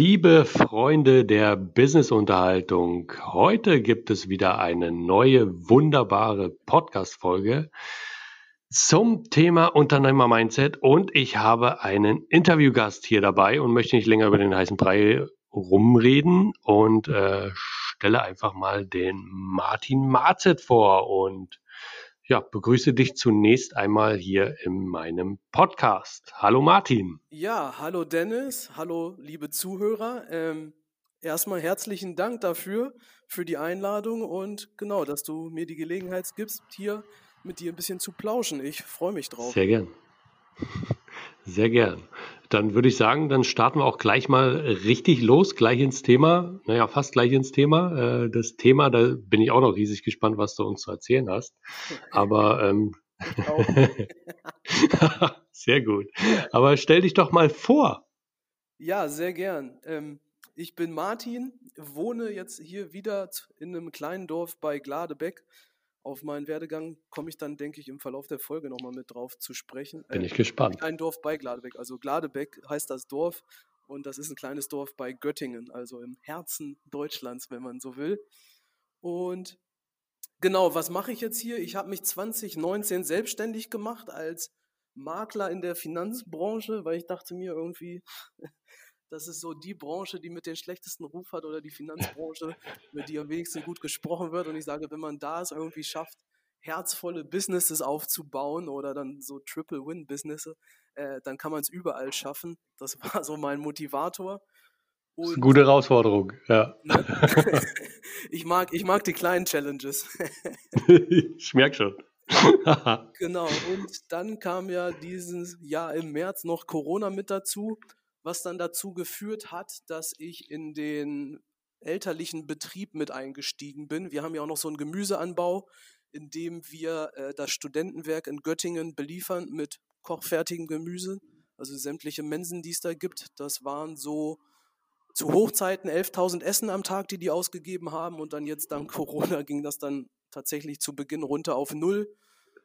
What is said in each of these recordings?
Liebe Freunde der Business-Unterhaltung, heute gibt es wieder eine neue wunderbare Podcast-Folge zum Thema Unternehmer-Mindset und ich habe einen Interviewgast hier dabei und möchte nicht länger über den heißen Brei rumreden und äh, stelle einfach mal den Martin Marzet vor und ja, begrüße dich zunächst einmal hier in meinem Podcast. Hallo Martin. Ja, hallo Dennis, hallo liebe Zuhörer. Ähm, erstmal herzlichen Dank dafür, für die Einladung und genau, dass du mir die Gelegenheit gibst, hier mit dir ein bisschen zu plauschen. Ich freue mich drauf. Sehr gern. Sehr gern. Dann würde ich sagen, dann starten wir auch gleich mal richtig los, gleich ins Thema. Naja, fast gleich ins Thema. Äh, das Thema, da bin ich auch noch riesig gespannt, was du uns zu erzählen hast. Aber ähm, sehr gut. Aber stell dich doch mal vor. Ja, sehr gern. Ähm, ich bin Martin, wohne jetzt hier wieder in einem kleinen Dorf bei Gladebeck auf meinen Werdegang komme ich dann, denke ich, im Verlauf der Folge nochmal mit drauf zu sprechen. Bin äh, ich gespannt. Ein Dorf bei Gladebeck. Also Gladebeck heißt das Dorf und das ist ein kleines Dorf bei Göttingen, also im Herzen Deutschlands, wenn man so will. Und genau, was mache ich jetzt hier? Ich habe mich 2019 selbstständig gemacht als Makler in der Finanzbranche, weil ich dachte mir irgendwie, das ist so die Branche, die mit den schlechtesten Ruf hat oder die Finanzbranche, mit die am wenigsten gut gesprochen wird. Und ich sage, wenn man da es irgendwie schafft, herzvolle Businesses aufzubauen oder dann so Triple-Win-Businesses, äh, dann kann man es überall schaffen. Das war so mein Motivator. Und, das ist eine gute Herausforderung, ja. Ne? ich, mag, ich mag die kleinen Challenges. ich merke schon. genau, und dann kam ja dieses Jahr im März noch Corona mit dazu was dann dazu geführt hat, dass ich in den elterlichen Betrieb mit eingestiegen bin. Wir haben ja auch noch so einen Gemüseanbau, in dem wir äh, das Studentenwerk in Göttingen beliefern mit kochfertigem Gemüse. Also sämtliche Mensen, die es da gibt, das waren so zu Hochzeiten 11.000 Essen am Tag, die die ausgegeben haben. Und dann jetzt dank Corona ging das dann tatsächlich zu Beginn runter auf null.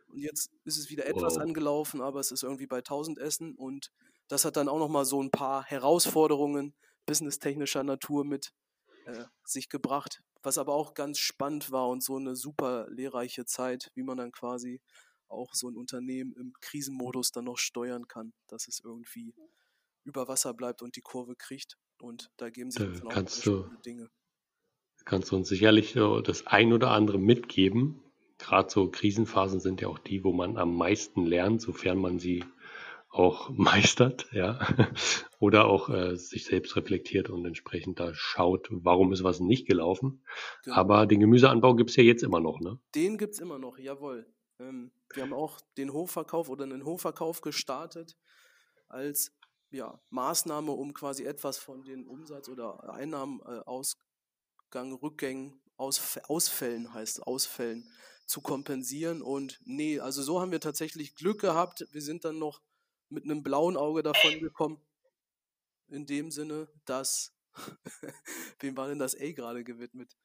Und jetzt ist es wieder etwas wow. angelaufen, aber es ist irgendwie bei 1000 Essen. Und das hat dann auch nochmal so ein paar Herausforderungen businesstechnischer Natur mit äh, sich gebracht, was aber auch ganz spannend war und so eine super lehrreiche Zeit, wie man dann quasi auch so ein Unternehmen im Krisenmodus dann noch steuern kann, dass es irgendwie über Wasser bleibt und die Kurve kriegt. Und da geben sich da kannst du, Dinge. Kannst du uns sicherlich so das ein oder andere mitgeben. Gerade so Krisenphasen sind ja auch die, wo man am meisten lernt, sofern man sie auch meistert, ja, oder auch äh, sich selbst reflektiert und entsprechend da schaut, warum ist was nicht gelaufen. Genau. Aber den Gemüseanbau gibt es ja jetzt immer noch, ne? Den gibt es immer noch, jawohl. Ähm, wir haben auch den Hofverkauf oder einen Hofverkauf gestartet als ja, Maßnahme, um quasi etwas von den Umsatz- oder Einnahmenausgang, äh, Rückgängen, Ausf Ausfällen heißt Ausfällen zu kompensieren. Und nee, also so haben wir tatsächlich Glück gehabt. Wir sind dann noch mit einem blauen Auge davon gekommen. In dem Sinne, dass, wem war denn das A gerade gewidmet?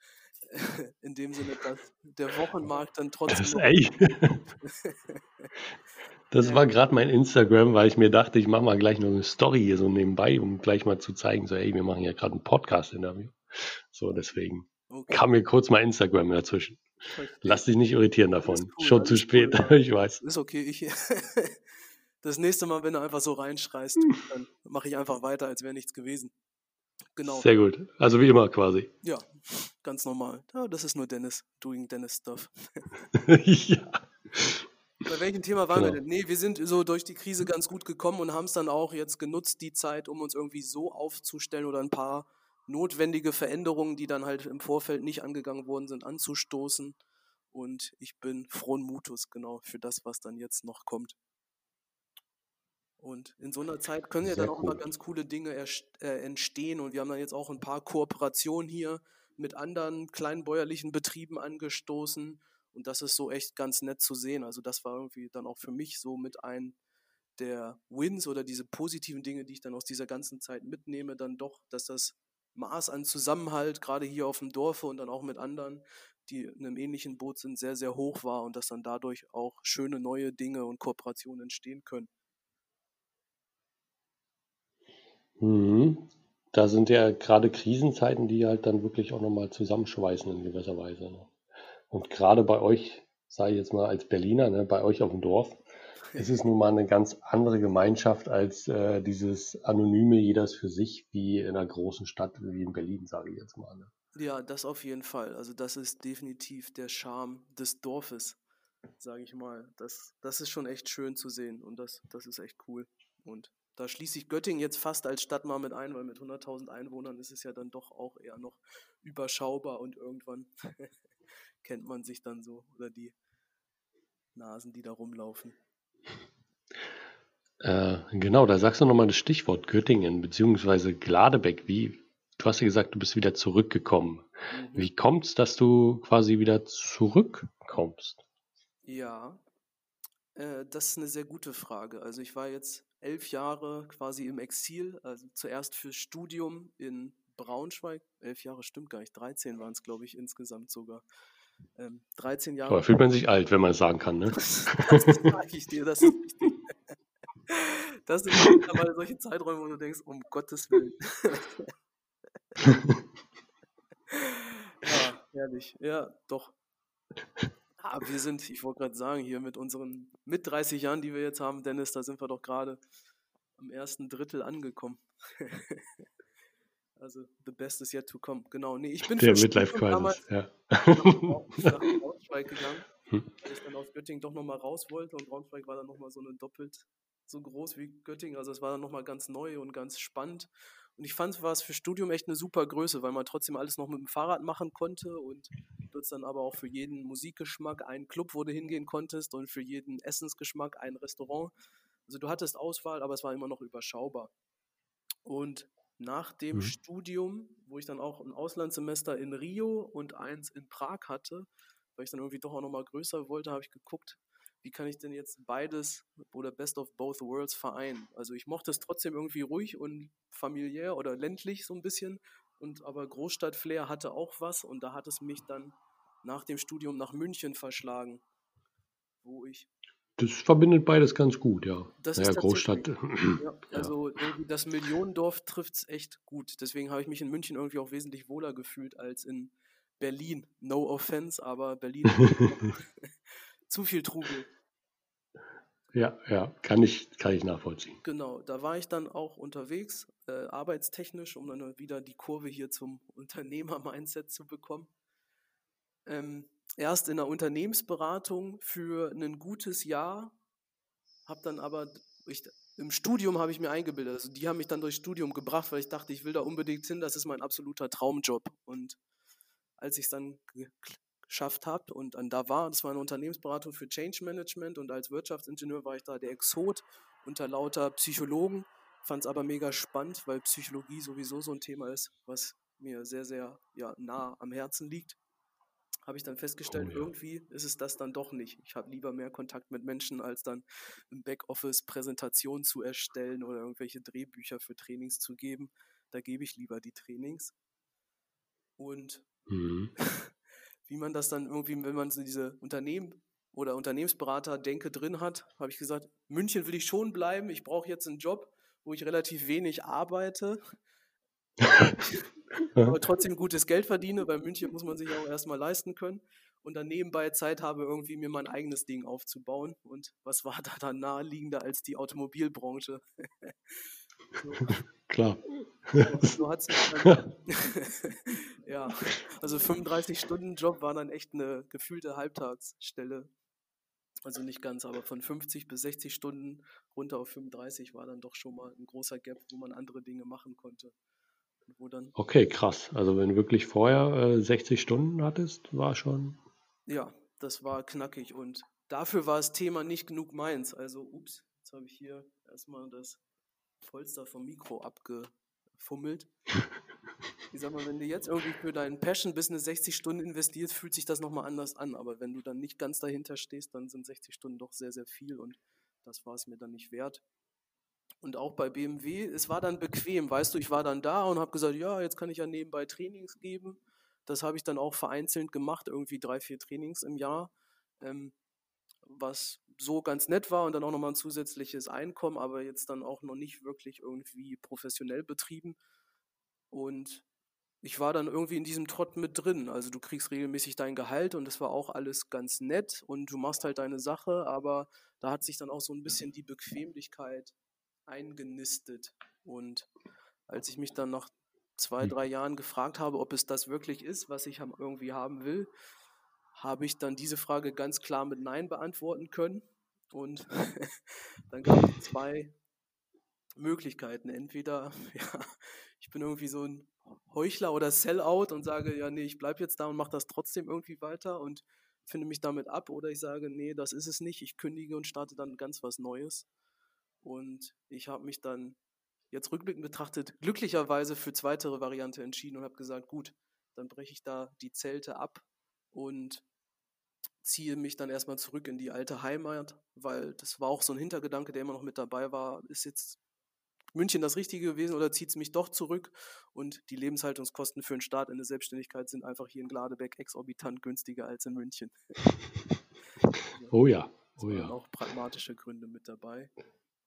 In dem Sinne, dass der Wochenmarkt dann trotzdem. Das A. Das war gerade mein Instagram, weil ich mir dachte, ich mache mal gleich noch eine Story hier so nebenbei, um gleich mal zu zeigen, so, hey, wir machen ja gerade ein Podcast-Interview. So, deswegen okay. kam mir kurz mal Instagram dazwischen. Lass dich nicht irritieren davon. Cool, Schon zu spät, cool. ich weiß. Ist okay, ich, das nächste Mal, wenn du einfach so reinschreist, hm. dann mache ich einfach weiter, als wäre nichts gewesen. Genau. Sehr gut. Also wie immer quasi. Ja, ganz normal. Ja, das ist nur Dennis, doing Dennis Stuff. ja. Bei welchem Thema waren genau. wir denn? Nee, wir sind so durch die Krise ganz gut gekommen und haben es dann auch jetzt genutzt, die Zeit, um uns irgendwie so aufzustellen oder ein paar notwendige Veränderungen, die dann halt im Vorfeld nicht angegangen worden sind, anzustoßen. Und ich bin frohen Mutus, genau, für das, was dann jetzt noch kommt. Und in so einer Zeit können ja dann auch cool. mal ganz coole Dinge äh, entstehen. Und wir haben dann jetzt auch ein paar Kooperationen hier mit anderen kleinbäuerlichen Betrieben angestoßen. Und das ist so echt ganz nett zu sehen. Also das war irgendwie dann auch für mich so mit ein der Wins oder diese positiven Dinge, die ich dann aus dieser ganzen Zeit mitnehme, dann doch, dass das Maß an Zusammenhalt, gerade hier auf dem Dorfe und dann auch mit anderen, die in einem ähnlichen Boot sind, sehr, sehr hoch war und dass dann dadurch auch schöne neue Dinge und Kooperationen entstehen können. Mhm. da sind ja gerade Krisenzeiten, die halt dann wirklich auch nochmal zusammenschweißen in gewisser Weise. Ne? Und gerade bei euch, sage ich jetzt mal als Berliner, ne, bei euch auf dem Dorf, ist es nun mal eine ganz andere Gemeinschaft als äh, dieses anonyme Jedes für sich, wie in einer großen Stadt wie in Berlin, sage ich jetzt mal. Ne? Ja, das auf jeden Fall. Also das ist definitiv der Charme des Dorfes, sage ich mal. Das, das ist schon echt schön zu sehen und das, das ist echt cool. Und da schließe ich Göttingen jetzt fast als Stadt mal mit ein, weil mit 100.000 Einwohnern ist es ja dann doch auch eher noch überschaubar und irgendwann kennt man sich dann so oder die Nasen, die da rumlaufen. Äh, genau, da sagst du nochmal das Stichwort Göttingen bzw. Gladebeck. Wie, du hast ja gesagt, du bist wieder zurückgekommen. Mhm. Wie kommt es, dass du quasi wieder zurückkommst? Ja, äh, das ist eine sehr gute Frage. Also ich war jetzt elf Jahre quasi im Exil, also zuerst fürs Studium in Braunschweig. Elf Jahre stimmt gar nicht, 13 waren es, glaube ich, insgesamt sogar. Ähm, 13 Jahre. Aber fühlt man sich alt, wenn man es sagen kann, ne? das, sage ich dir, das ist. Das sind mal solche Zeiträume, wo du denkst, um Gottes Willen. ja, herrlich. Ja, doch. Aber wir sind, ich wollte gerade sagen, hier mit unseren mit 30 Jahren, die wir jetzt haben, Dennis, da sind wir doch gerade am ersten Drittel angekommen. also the best is yet to come. Genau. Nee, ich bin Der Midlife Crisis, ja. nach Braunschweig gegangen, weil ich dann aus Göttingen doch nochmal raus wollte und Braunschweig war dann nochmal so eine doppelt so groß wie Göttingen. Also es war dann nochmal ganz neu und ganz spannend. Und ich fand, war es für Studium echt eine super Größe, weil man trotzdem alles noch mit dem Fahrrad machen konnte und dort dann aber auch für jeden Musikgeschmack einen Club, wo du hingehen konntest und für jeden Essensgeschmack ein Restaurant. Also du hattest Auswahl, aber es war immer noch überschaubar. Und nach dem mhm. Studium, wo ich dann auch ein Auslandssemester in Rio und eins in Prag hatte, weil ich dann irgendwie doch auch nochmal größer wollte, habe ich geguckt, wie kann ich denn jetzt beides oder Best of Both Worlds vereinen? Also ich mochte es trotzdem irgendwie ruhig und familiär oder ländlich so ein bisschen, und aber Großstadt-Flair hatte auch was und da hat es mich dann nach dem Studium nach München verschlagen, wo ich das verbindet beides ganz gut, ja. Das ja, ist Großstadt. Ja, also ja. das Millionendorf trifft es echt gut. Deswegen habe ich mich in München irgendwie auch wesentlich wohler gefühlt als in Berlin. No offense, aber Berlin zu viel Trubel. Ja, ja, kann ich, kann ich nachvollziehen. Genau, da war ich dann auch unterwegs, äh, arbeitstechnisch, um dann wieder die Kurve hier zum Unternehmer-Mindset zu bekommen. Ähm, erst in der Unternehmensberatung für ein gutes Jahr, habe dann aber, ich, im Studium habe ich mir eingebildet, also die haben mich dann durchs Studium gebracht, weil ich dachte, ich will da unbedingt hin, das ist mein absoluter Traumjob. Und als ich es dann geschafft habe und dann da war, das war eine Unternehmensberatung für Change Management und als Wirtschaftsingenieur war ich da der Exot unter lauter Psychologen, fand es aber mega spannend, weil Psychologie sowieso so ein Thema ist, was mir sehr, sehr ja, nah am Herzen liegt. Habe ich dann festgestellt, oh, ja. irgendwie ist es das dann doch nicht. Ich habe lieber mehr Kontakt mit Menschen, als dann im Backoffice Präsentationen zu erstellen oder irgendwelche Drehbücher für Trainings zu geben. Da gebe ich lieber die Trainings. Und mhm. wie man das dann irgendwie, wenn man so diese Unternehmen oder Unternehmensberater-Denke drin hat, habe ich gesagt, München will ich schon bleiben. Ich brauche jetzt einen Job, wo ich relativ wenig arbeite, aber trotzdem gutes Geld verdiene. Bei München muss man sich auch erstmal leisten können und dann nebenbei Zeit habe, irgendwie mir mein eigenes Ding aufzubauen. Und was war da dann naheliegender als die Automobilbranche? Klar. So dann, ja, also 35-Stunden-Job war dann echt eine gefühlte Halbtagsstelle. Also nicht ganz, aber von 50 bis 60 Stunden runter auf 35 war dann doch schon mal ein großer Gap, wo man andere Dinge machen konnte. okay, krass. Also wenn du wirklich vorher äh, 60 Stunden hattest, war schon. Ja, das war knackig und dafür war das Thema nicht genug meins. Also, ups, jetzt habe ich hier erstmal das Polster vom Mikro abgefummelt. Ich sag mal, wenn du jetzt irgendwie für dein Passion-Business 60 Stunden investierst, fühlt sich das nochmal anders an. Aber wenn du dann nicht ganz dahinter stehst, dann sind 60 Stunden doch sehr, sehr viel und das war es mir dann nicht wert. Und auch bei BMW, es war dann bequem, weißt du, ich war dann da und habe gesagt, ja, jetzt kann ich ja nebenbei Trainings geben. Das habe ich dann auch vereinzelt gemacht, irgendwie drei, vier Trainings im Jahr. Ähm, was so ganz nett war und dann auch nochmal ein zusätzliches Einkommen, aber jetzt dann auch noch nicht wirklich irgendwie professionell betrieben. Und ich war dann irgendwie in diesem Trott mit drin. Also du kriegst regelmäßig dein Gehalt und das war auch alles ganz nett und du machst halt deine Sache, aber da hat sich dann auch so ein bisschen die Bequemlichkeit eingenistet. Und als ich mich dann nach zwei, hm. drei Jahren gefragt habe, ob es das wirklich ist, was ich irgendwie haben will, habe ich dann diese Frage ganz klar mit Nein beantworten können. Und dann gab es zwei Möglichkeiten. Entweder, ja, ich bin irgendwie so ein Heuchler oder Sellout und sage, ja, nee, ich bleibe jetzt da und mache das trotzdem irgendwie weiter und finde mich damit ab. Oder ich sage, nee, das ist es nicht. Ich kündige und starte dann ganz was Neues. Und ich habe mich dann jetzt rückblickend betrachtet glücklicherweise für zweitere Variante entschieden und habe gesagt, gut, dann breche ich da die Zelte ab und ziehe mich dann erstmal zurück in die alte Heimat, weil das war auch so ein Hintergedanke, der immer noch mit dabei war. Ist jetzt München das Richtige gewesen oder zieht es mich doch zurück? Und die Lebenshaltungskosten für einen Start in der Selbstständigkeit sind einfach hier in Gladebeck exorbitant günstiger als in München. oh ja, oh ja. Auch pragmatische Gründe mit dabei.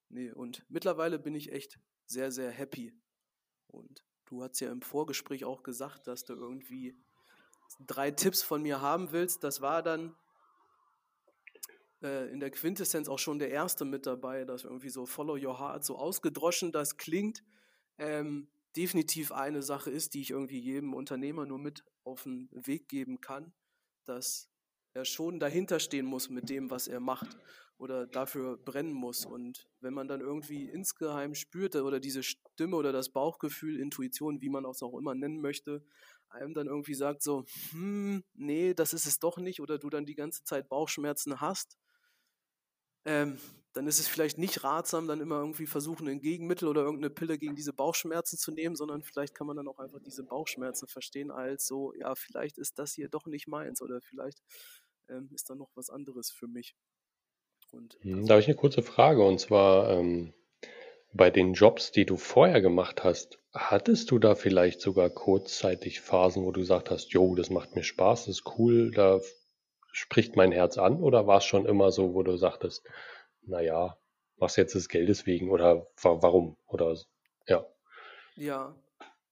Nee, und mittlerweile bin ich echt sehr, sehr happy. Und du hast ja im Vorgespräch auch gesagt, dass du irgendwie drei Tipps von mir haben willst. Das war dann äh, in der Quintessenz auch schon der erste mit dabei, dass irgendwie so Follow Your Heart, so ausgedroschen das klingt, ähm, definitiv eine Sache ist, die ich irgendwie jedem Unternehmer nur mit auf den Weg geben kann, dass er schon dahinter stehen muss mit dem, was er macht oder dafür brennen muss. Und wenn man dann irgendwie insgeheim spürt oder diese Stimme oder das Bauchgefühl, Intuition, wie man es auch immer nennen möchte, einem dann irgendwie sagt so, hm, nee, das ist es doch nicht, oder du dann die ganze Zeit Bauchschmerzen hast, ähm, dann ist es vielleicht nicht ratsam, dann immer irgendwie versuchen, ein Gegenmittel oder irgendeine Pille gegen diese Bauchschmerzen zu nehmen, sondern vielleicht kann man dann auch einfach diese Bauchschmerzen verstehen als so, ja, vielleicht ist das hier doch nicht meins oder vielleicht ähm, ist da noch was anderes für mich. Und hm, da habe ich eine kurze Frage und zwar ähm, bei den Jobs, die du vorher gemacht hast, hattest du da vielleicht sogar kurzzeitig Phasen, wo du gesagt hast, jo, das macht mir Spaß, das ist cool, da spricht mein Herz an oder war es schon immer so, wo du sagtest, naja, was jetzt des Geldes wegen oder warum oder ja. Ja,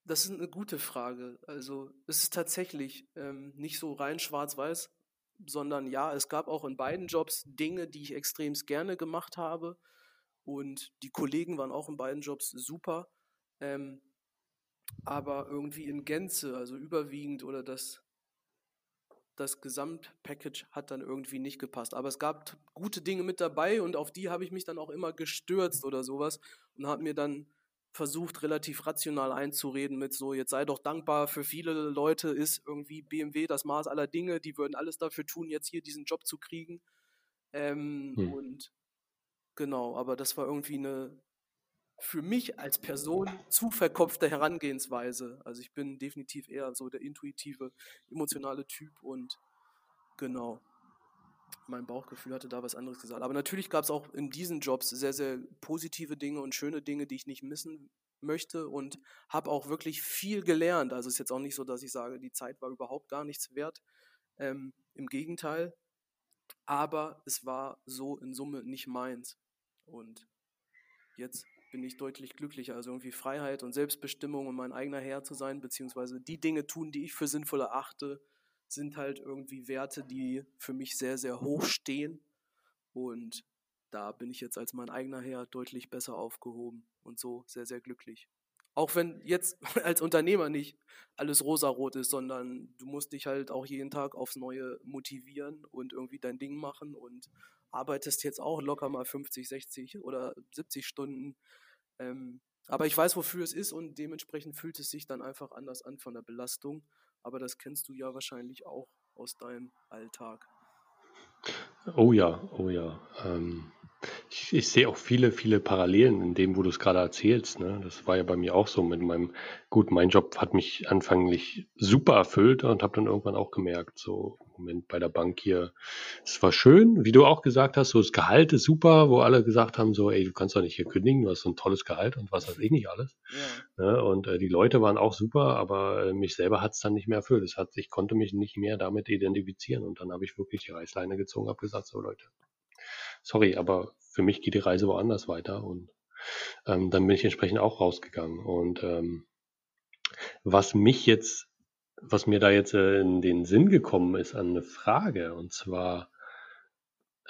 das ist eine gute Frage. Also es ist tatsächlich ähm, nicht so rein schwarz-weiß, sondern ja, es gab auch in beiden Jobs Dinge, die ich extremst gerne gemacht habe und die Kollegen waren auch in beiden Jobs super. Ähm, aber irgendwie in Gänze, also überwiegend oder das das Gesamtpackage hat dann irgendwie nicht gepasst. Aber es gab gute Dinge mit dabei und auf die habe ich mich dann auch immer gestürzt oder sowas und habe mir dann versucht, relativ rational einzureden mit so, jetzt sei doch dankbar, für viele Leute ist irgendwie BMW das Maß aller Dinge, die würden alles dafür tun, jetzt hier diesen Job zu kriegen. Ähm, hm. Und genau, aber das war irgendwie eine für mich als Person zu verkopfte Herangehensweise. Also ich bin definitiv eher so der intuitive, emotionale Typ und genau, mein Bauchgefühl hatte da was anderes gesagt. Aber natürlich gab es auch in diesen Jobs sehr, sehr positive Dinge und schöne Dinge, die ich nicht missen möchte und habe auch wirklich viel gelernt. Also es ist jetzt auch nicht so, dass ich sage, die Zeit war überhaupt gar nichts wert. Ähm, Im Gegenteil. Aber es war so in Summe nicht meins. Und jetzt bin ich deutlich glücklicher. Also irgendwie Freiheit und Selbstbestimmung und mein eigener Herr zu sein, beziehungsweise die Dinge tun, die ich für sinnvoll erachte, sind halt irgendwie Werte, die für mich sehr, sehr hoch stehen. Und da bin ich jetzt als mein eigener Herr deutlich besser aufgehoben und so sehr, sehr glücklich. Auch wenn jetzt als Unternehmer nicht alles rosarot ist, sondern du musst dich halt auch jeden Tag aufs Neue motivieren und irgendwie dein Ding machen und arbeitest jetzt auch locker mal 50, 60 oder 70 Stunden. Ähm, aber ich weiß, wofür es ist und dementsprechend fühlt es sich dann einfach anders an von der Belastung. Aber das kennst du ja wahrscheinlich auch aus deinem Alltag. Oh ja, oh ja. Ähm, ich, ich sehe auch viele, viele Parallelen in dem, wo du es gerade erzählst. Ne? Das war ja bei mir auch so mit meinem, gut, mein Job hat mich anfänglich super erfüllt und habe dann irgendwann auch gemerkt, so Moment bei der Bank hier, es war schön, wie du auch gesagt hast, so das Gehalt ist super, wo alle gesagt haben, so, ey, du kannst doch nicht hier kündigen, du hast so ein tolles Gehalt und was weiß ich nicht alles. Ja. Ne? Und äh, die Leute waren auch super, aber äh, mich selber hat es dann nicht mehr erfüllt. Es hat, ich konnte mich nicht mehr damit identifizieren und dann habe ich wirklich die Reißleine gezogen, habe gesagt, so Leute, sorry, aber für mich geht die Reise woanders weiter und ähm, dann bin ich entsprechend auch rausgegangen und ähm, Was mich jetzt, was mir da jetzt äh, in den Sinn gekommen ist an eine Frage, und zwar,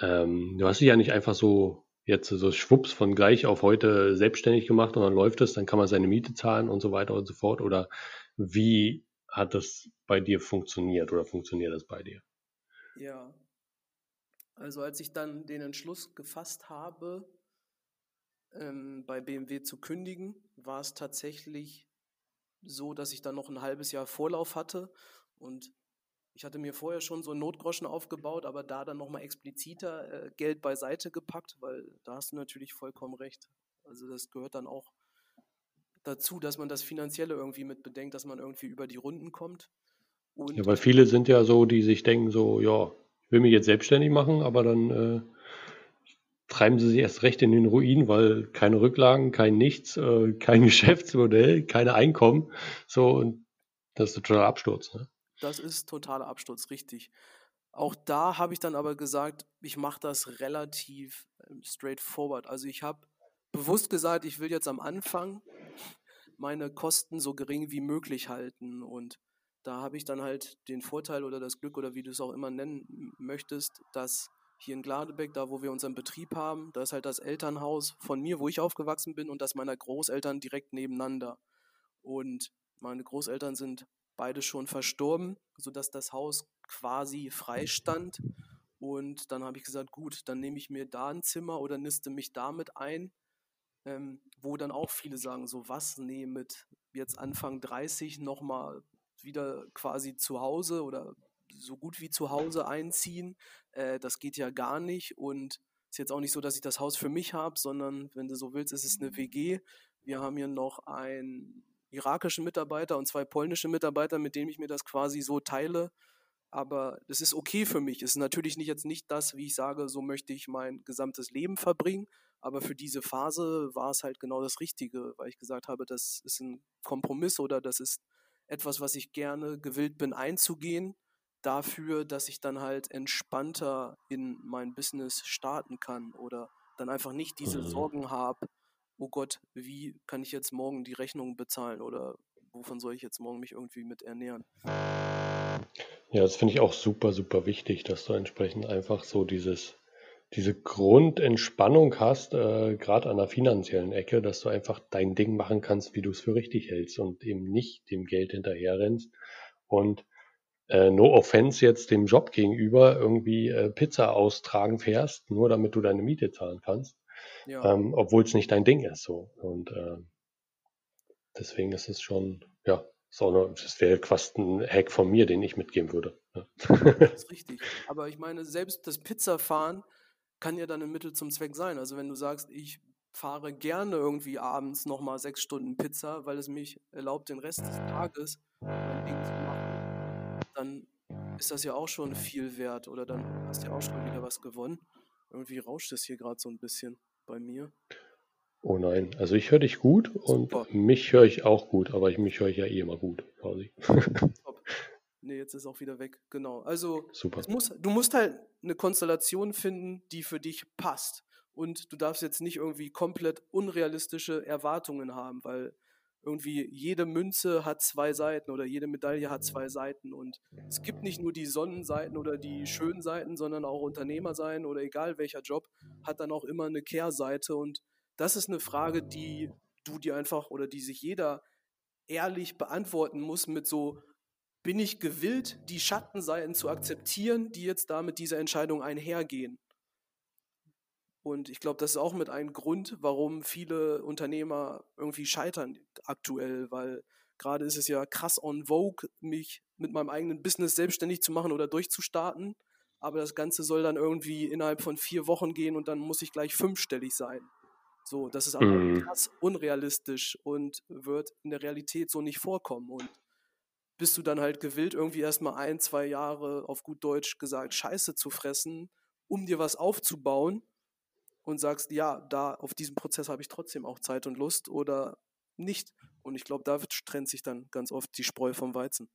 ähm, du hast dich ja nicht einfach so jetzt so schwupps von gleich auf heute selbstständig gemacht und dann läuft es, dann kann man seine Miete zahlen und so weiter und so fort. Oder wie hat das bei dir funktioniert oder funktioniert das bei dir? Ja, also als ich dann den Entschluss gefasst habe, ähm, bei BMW zu kündigen, war es tatsächlich so, dass ich dann noch ein halbes Jahr Vorlauf hatte und ich hatte mir vorher schon so einen Notgroschen aufgebaut, aber da dann nochmal expliziter äh, Geld beiseite gepackt, weil da hast du natürlich vollkommen recht. Also das gehört dann auch dazu, dass man das Finanzielle irgendwie mit bedenkt, dass man irgendwie über die Runden kommt. Und ja, weil viele sind ja so, die sich denken so, ja, will mich jetzt selbstständig machen, aber dann äh, treiben sie sich erst recht in den Ruin, weil keine Rücklagen, kein Nichts, äh, kein Geschäftsmodell, keine Einkommen. So, und das ist totaler Absturz. Ne? Das ist totaler Absturz, richtig. Auch da habe ich dann aber gesagt, ich mache das relativ ähm, straightforward. Also ich habe bewusst gesagt, ich will jetzt am Anfang meine Kosten so gering wie möglich halten. Und da habe ich dann halt den Vorteil oder das Glück oder wie du es auch immer nennen möchtest, dass hier in Gladebeck, da wo wir unseren Betrieb haben, da ist halt das Elternhaus von mir, wo ich aufgewachsen bin, und das meiner Großeltern direkt nebeneinander. Und meine Großeltern sind beide schon verstorben, sodass das Haus quasi frei stand. Und dann habe ich gesagt, gut, dann nehme ich mir da ein Zimmer oder niste mich damit ein, ähm, wo dann auch viele sagen, so was, nee, mit jetzt Anfang 30 nochmal wieder quasi zu Hause oder so gut wie zu Hause einziehen, äh, das geht ja gar nicht und ist jetzt auch nicht so, dass ich das Haus für mich habe, sondern wenn du so willst, ist es eine WG. Wir haben hier noch ein irakische Mitarbeiter und zwei polnische Mitarbeiter, mit denen ich mir das quasi so teile. Aber das ist okay für mich. Es ist natürlich nicht jetzt nicht das, wie ich sage, so möchte ich mein gesamtes Leben verbringen. Aber für diese Phase war es halt genau das Richtige, weil ich gesagt habe, das ist ein Kompromiss oder das ist etwas, was ich gerne gewillt bin einzugehen, dafür, dass ich dann halt entspannter in mein Business starten kann oder dann einfach nicht diese mhm. Sorgen habe, oh Gott, wie kann ich jetzt morgen die Rechnung bezahlen oder wovon soll ich jetzt morgen mich irgendwie mit ernähren? Ja, das finde ich auch super, super wichtig, dass du entsprechend einfach so dieses, diese Grundentspannung hast, äh, gerade an der finanziellen Ecke, dass du einfach dein Ding machen kannst, wie du es für richtig hältst und eben nicht dem Geld hinterherrennst. Und äh, no offense jetzt dem Job gegenüber irgendwie äh, Pizza austragen fährst, nur damit du deine Miete zahlen kannst ja. ähm, obwohl es nicht dein Ding ist. So. Und äh, deswegen ist es schon, ja, so eine, das wäre fast ein Hack von mir, den ich mitgeben würde. Ja. Das ist richtig. Aber ich meine, selbst das Pizzafahren kann ja dann ein Mittel zum Zweck sein. Also wenn du sagst, ich fahre gerne irgendwie abends nochmal sechs Stunden Pizza, weil es mich erlaubt, den Rest des Tages mein Ding zu machen, dann ist das ja auch schon viel wert oder dann hast du ja auch schon wieder was gewonnen. Irgendwie rauscht es hier gerade so ein bisschen bei mir. Oh nein, also ich höre dich gut und Super. mich höre ich auch gut, aber ich, mich höre ich ja eh immer gut, quasi. Nee, jetzt ist auch wieder weg. Genau. Also Super. Muss, du musst halt eine Konstellation finden, die für dich passt. Und du darfst jetzt nicht irgendwie komplett unrealistische Erwartungen haben, weil irgendwie jede Münze hat zwei Seiten oder jede Medaille hat zwei Seiten und es gibt nicht nur die Sonnenseiten oder die schönen Seiten, sondern auch Unternehmer sein oder egal welcher Job hat dann auch immer eine Kehrseite und das ist eine Frage, die du dir einfach oder die sich jeder ehrlich beantworten muss mit so bin ich gewillt, die Schattenseiten zu akzeptieren, die jetzt da mit dieser Entscheidung einhergehen? Und ich glaube, das ist auch mit ein Grund, warum viele Unternehmer irgendwie scheitern aktuell, weil gerade ist es ja krass on vogue, mich mit meinem eigenen Business selbstständig zu machen oder durchzustarten. Aber das Ganze soll dann irgendwie innerhalb von vier Wochen gehen und dann muss ich gleich fünfstellig sein. So, das ist aber mhm. krass unrealistisch und wird in der Realität so nicht vorkommen. Und bist du dann halt gewillt, irgendwie erstmal ein, zwei Jahre auf gut Deutsch gesagt Scheiße zu fressen, um dir was aufzubauen und sagst, ja, da auf diesen Prozess habe ich trotzdem auch Zeit und Lust oder nicht. Und ich glaube, da trennt sich dann ganz oft die Spreu vom Weizen.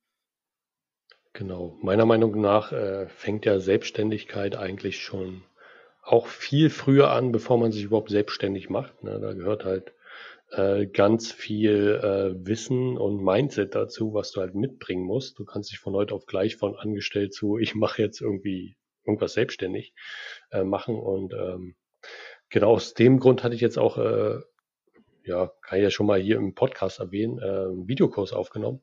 Genau. Meiner Meinung nach äh, fängt ja Selbstständigkeit eigentlich schon auch viel früher an, bevor man sich überhaupt selbstständig macht. Ne? Da gehört halt äh, ganz viel äh, Wissen und Mindset dazu, was du halt mitbringen musst. Du kannst dich von heute auf gleich von angestellt zu, ich mache jetzt irgendwie irgendwas selbstständig äh, machen. Und ähm, genau aus dem Grund hatte ich jetzt auch, äh, ja, kann ich ja schon mal hier im Podcast erwähnen, äh, einen Videokurs aufgenommen.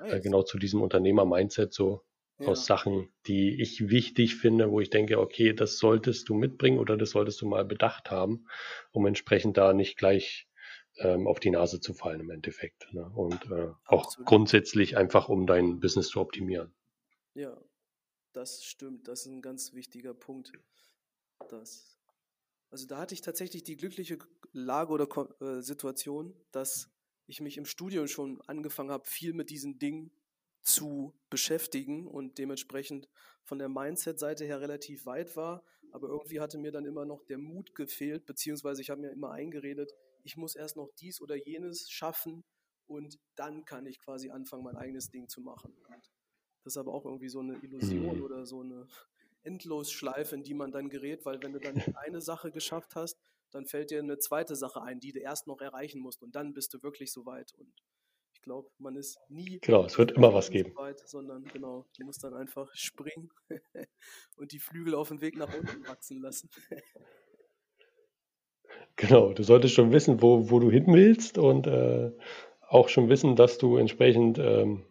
Nice. Äh, genau zu diesem Unternehmer-Mindset, so ja. aus Sachen, die ich wichtig finde, wo ich denke, okay, das solltest du mitbringen oder das solltest du mal bedacht haben, um entsprechend da nicht gleich ähm, auf die Nase zu fallen im Endeffekt. Ne? Und äh, auch grundsätzlich einfach, um dein Business zu optimieren. Ja, das stimmt. Das ist ein ganz wichtiger Punkt. Das, also da hatte ich tatsächlich die glückliche Lage oder äh, Situation, dass ich mich im Studium schon angefangen habe, viel mit diesen Dingen zu beschäftigen und dementsprechend von der Mindset-Seite her relativ weit war. Aber irgendwie hatte mir dann immer noch der Mut gefehlt, beziehungsweise ich habe mir immer eingeredet, ich muss erst noch dies oder jenes schaffen und dann kann ich quasi anfangen, mein eigenes Ding zu machen. Und das ist aber auch irgendwie so eine Illusion mhm. oder so eine Endlosschleife, in die man dann gerät, weil wenn du dann eine Sache geschafft hast, dann fällt dir eine zweite Sache ein, die du erst noch erreichen musst und dann bist du wirklich so weit. Und ich glaube, man ist nie. Genau, es wird immer was geben. Weit, sondern genau, du musst dann einfach springen und die Flügel auf dem Weg nach unten wachsen lassen. Genau, du solltest schon wissen, wo, wo du hin willst und äh, auch schon wissen, dass du entsprechend ähm,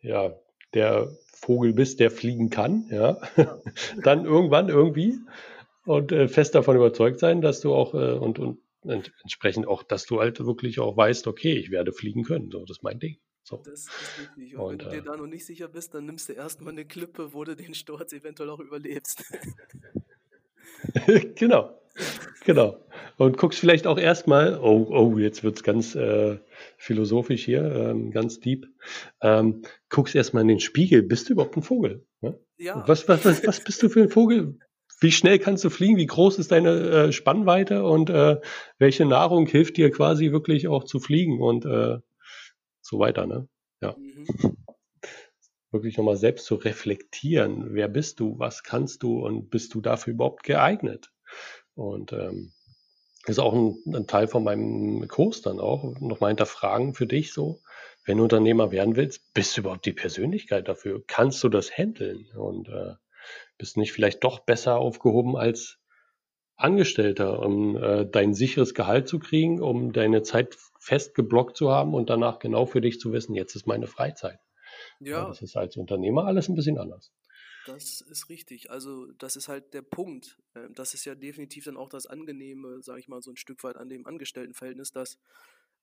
ja, der Vogel bist, der fliegen kann, ja. Dann irgendwann irgendwie und äh, fest davon überzeugt sein, dass du auch äh, und, und entsprechend auch, dass du halt wirklich auch weißt, okay, ich werde fliegen können. So, das ist mein Ding. So. Das ist richtig. Und, und wenn du dir äh da noch nicht sicher bist, dann nimmst du erstmal eine Klippe, wo du den Sturz eventuell auch überlebst. genau. Genau. Und guckst vielleicht auch erstmal, oh, oh, jetzt wird es ganz äh, philosophisch hier, ähm, ganz deep. Ähm, guckst erstmal in den Spiegel, bist du überhaupt ein Vogel? Ne? Ja. Was, was, was, was bist du für ein Vogel? Wie schnell kannst du fliegen? Wie groß ist deine äh, Spannweite? Und äh, welche Nahrung hilft dir quasi wirklich auch zu fliegen und äh, so weiter, ne? Ja. Mhm. Wirklich nochmal selbst zu reflektieren. Wer bist du? Was kannst du? Und bist du dafür überhaupt geeignet? Und ähm, ist auch ein, ein, Teil von meinem Kurs dann auch, nochmal hinterfragen für dich so, wenn du Unternehmer werden willst, bist du überhaupt die Persönlichkeit dafür? Kannst du das handeln? Und äh, bist nicht vielleicht doch besser aufgehoben als Angestellter, um äh, dein sicheres Gehalt zu kriegen, um deine Zeit fest geblockt zu haben und danach genau für dich zu wissen, jetzt ist meine Freizeit. Ja. ja das ist als Unternehmer alles ein bisschen anders. Das ist richtig. Also das ist halt der Punkt. Ähm, das ist ja definitiv dann auch das Angenehme, sage ich mal, so ein Stück weit an dem Angestelltenverhältnis, dass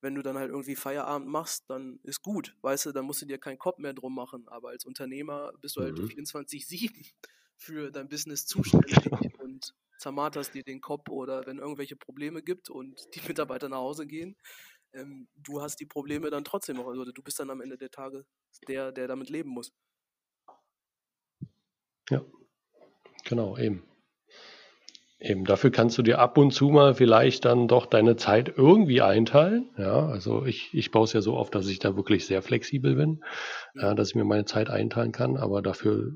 wenn du dann halt irgendwie Feierabend machst, dann ist gut, weißt du, dann musst du dir keinen Kopf mehr drum machen. Aber als Unternehmer bist du halt mhm. 24-7 für dein Business zuständig und zermarterst dir den Kopf oder wenn irgendwelche Probleme gibt und die Mitarbeiter nach Hause gehen, ähm, du hast die Probleme dann trotzdem noch. Also du bist dann am Ende der Tage der, der damit leben muss. Ja, genau, eben. Eben, dafür kannst du dir ab und zu mal vielleicht dann doch deine Zeit irgendwie einteilen. Ja, also ich, ich baue es ja so auf, dass ich da wirklich sehr flexibel bin, ja, dass ich mir meine Zeit einteilen kann, aber dafür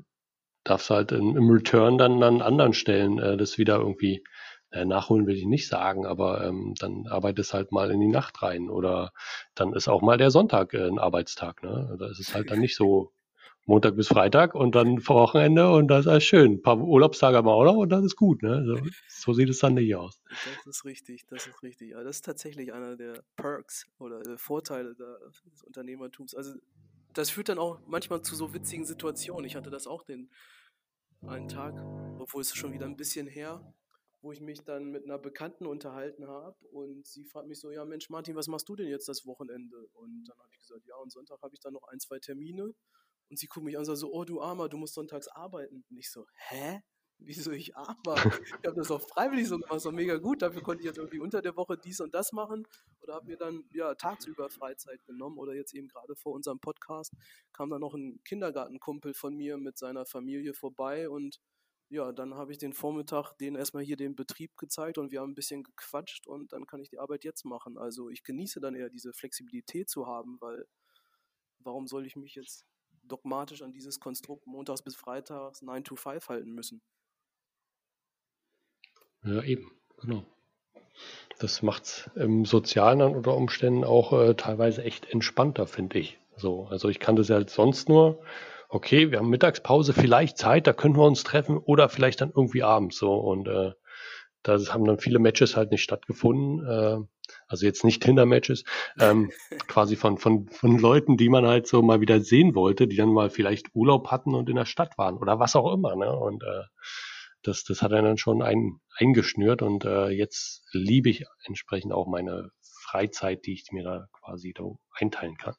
darfst du halt in, im Return dann an anderen Stellen äh, das wieder irgendwie äh, nachholen will ich nicht sagen, aber ähm, dann arbeitest halt mal in die Nacht rein oder dann ist auch mal der Sonntag äh, ein Arbeitstag. Ne? Da ist es halt dann nicht so Montag bis Freitag und dann vor Wochenende und das ist alles schön. Ein paar Urlaubstage haben wir auch noch und dann ist gut. Ne? So, so, sieht es dann nicht aus. Das ist richtig, das ist richtig. Ja, das ist tatsächlich einer der Perks oder äh, Vorteile des Unternehmertums. Also das führt dann auch manchmal zu so witzigen Situationen. Ich hatte das auch den einen Tag, obwohl es schon wieder ein bisschen her, wo ich mich dann mit einer Bekannten unterhalten habe und sie fragt mich so, ja Mensch Martin, was machst du denn jetzt das Wochenende? Und dann habe ich gesagt, ja, und Sonntag habe ich dann noch ein, zwei Termine und sie guckt mich an und sagt so, oh du Armer, du musst sonntags arbeiten. Und ich so, hä? Wieso ich armer? Ich habe das auch freiwillig so gemacht, war mega gut. Dafür konnte ich jetzt irgendwie unter der Woche dies und das machen oder habe mir dann ja tagsüber Freizeit genommen oder jetzt eben gerade vor unserem Podcast kam dann noch ein Kindergartenkumpel von mir mit seiner Familie vorbei und ja, dann habe ich den Vormittag denen erstmal hier den Betrieb gezeigt und wir haben ein bisschen gequatscht und dann kann ich die Arbeit jetzt machen. Also ich genieße dann eher diese Flexibilität zu haben, weil warum soll ich mich jetzt dogmatisch an dieses Konstrukt montags bis freitags 9 to 5 halten müssen. Ja, eben, genau. Das macht es im Sozialen dann unter Umständen auch äh, teilweise echt entspannter, finde ich. So, also ich kann das ja halt sonst nur, okay, wir haben Mittagspause, vielleicht Zeit, da können wir uns treffen oder vielleicht dann irgendwie abends so und äh, da haben dann viele Matches halt nicht stattgefunden. Äh, also jetzt nicht Tinder-Matches, ähm, quasi von, von, von Leuten, die man halt so mal wieder sehen wollte, die dann mal vielleicht Urlaub hatten und in der Stadt waren oder was auch immer. Ne? Und äh, das, das hat er dann schon ein, eingeschnürt und äh, jetzt liebe ich entsprechend auch meine Freizeit, die ich mir da quasi da einteilen kann.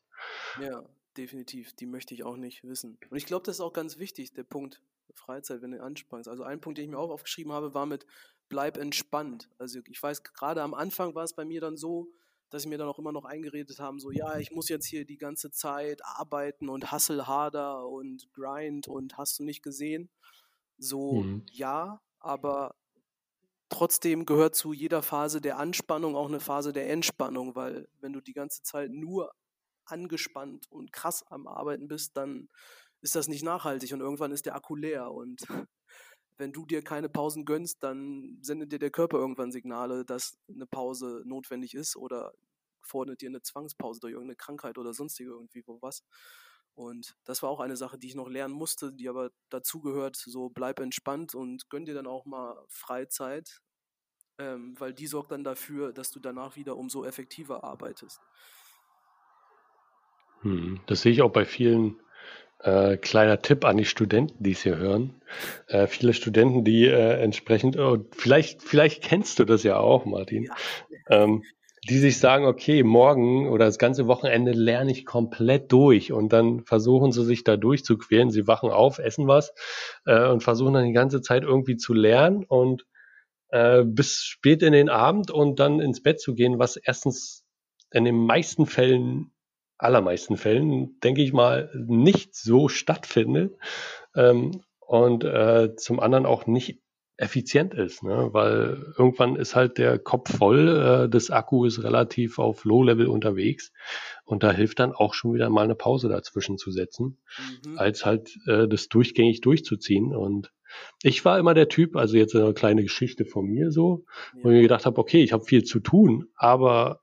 Ja, definitiv. Die möchte ich auch nicht wissen. Und ich glaube, das ist auch ganz wichtig, der Punkt Freizeit, wenn du anspannst. Also ein Punkt, den ich mir auch aufgeschrieben habe, war mit bleib entspannt. Also ich weiß, gerade am Anfang war es bei mir dann so, dass sie mir dann auch immer noch eingeredet haben, so ja, ich muss jetzt hier die ganze Zeit arbeiten und hustle harder und grind und hast du nicht gesehen. So mhm. ja, aber trotzdem gehört zu jeder Phase der Anspannung auch eine Phase der Entspannung, weil wenn du die ganze Zeit nur angespannt und krass am Arbeiten bist, dann ist das nicht nachhaltig und irgendwann ist der Akku leer und wenn du dir keine Pausen gönnst, dann sendet dir der Körper irgendwann Signale, dass eine Pause notwendig ist oder fordert dir eine Zwangspause durch irgendeine Krankheit oder sonstige irgendwie wo was. Und das war auch eine Sache, die ich noch lernen musste, die aber dazu gehört, so bleib entspannt und gönn dir dann auch mal Freizeit, ähm, weil die sorgt dann dafür, dass du danach wieder umso effektiver arbeitest. Hm, das sehe ich auch bei vielen äh, kleiner Tipp an die Studenten, die es hier hören. Äh, viele Studenten, die äh, entsprechend, oh, vielleicht, vielleicht kennst du das ja auch, Martin, ja. ähm, die sich sagen, okay, morgen oder das ganze Wochenende lerne ich komplett durch und dann versuchen sie sich da durchzuqueren. Sie wachen auf, essen was äh, und versuchen dann die ganze Zeit irgendwie zu lernen und äh, bis spät in den Abend und dann ins Bett zu gehen, was erstens in den meisten Fällen allermeisten Fällen, denke ich mal, nicht so stattfindet ähm, und äh, zum anderen auch nicht effizient ist, ne? weil irgendwann ist halt der Kopf voll, äh, das Akku ist relativ auf Low-Level unterwegs und da hilft dann auch schon wieder mal eine Pause dazwischen zu setzen, mhm. als halt äh, das durchgängig durchzuziehen und ich war immer der Typ, also jetzt eine kleine Geschichte von mir so, ja. wo ich mir gedacht habe, okay, ich habe viel zu tun, aber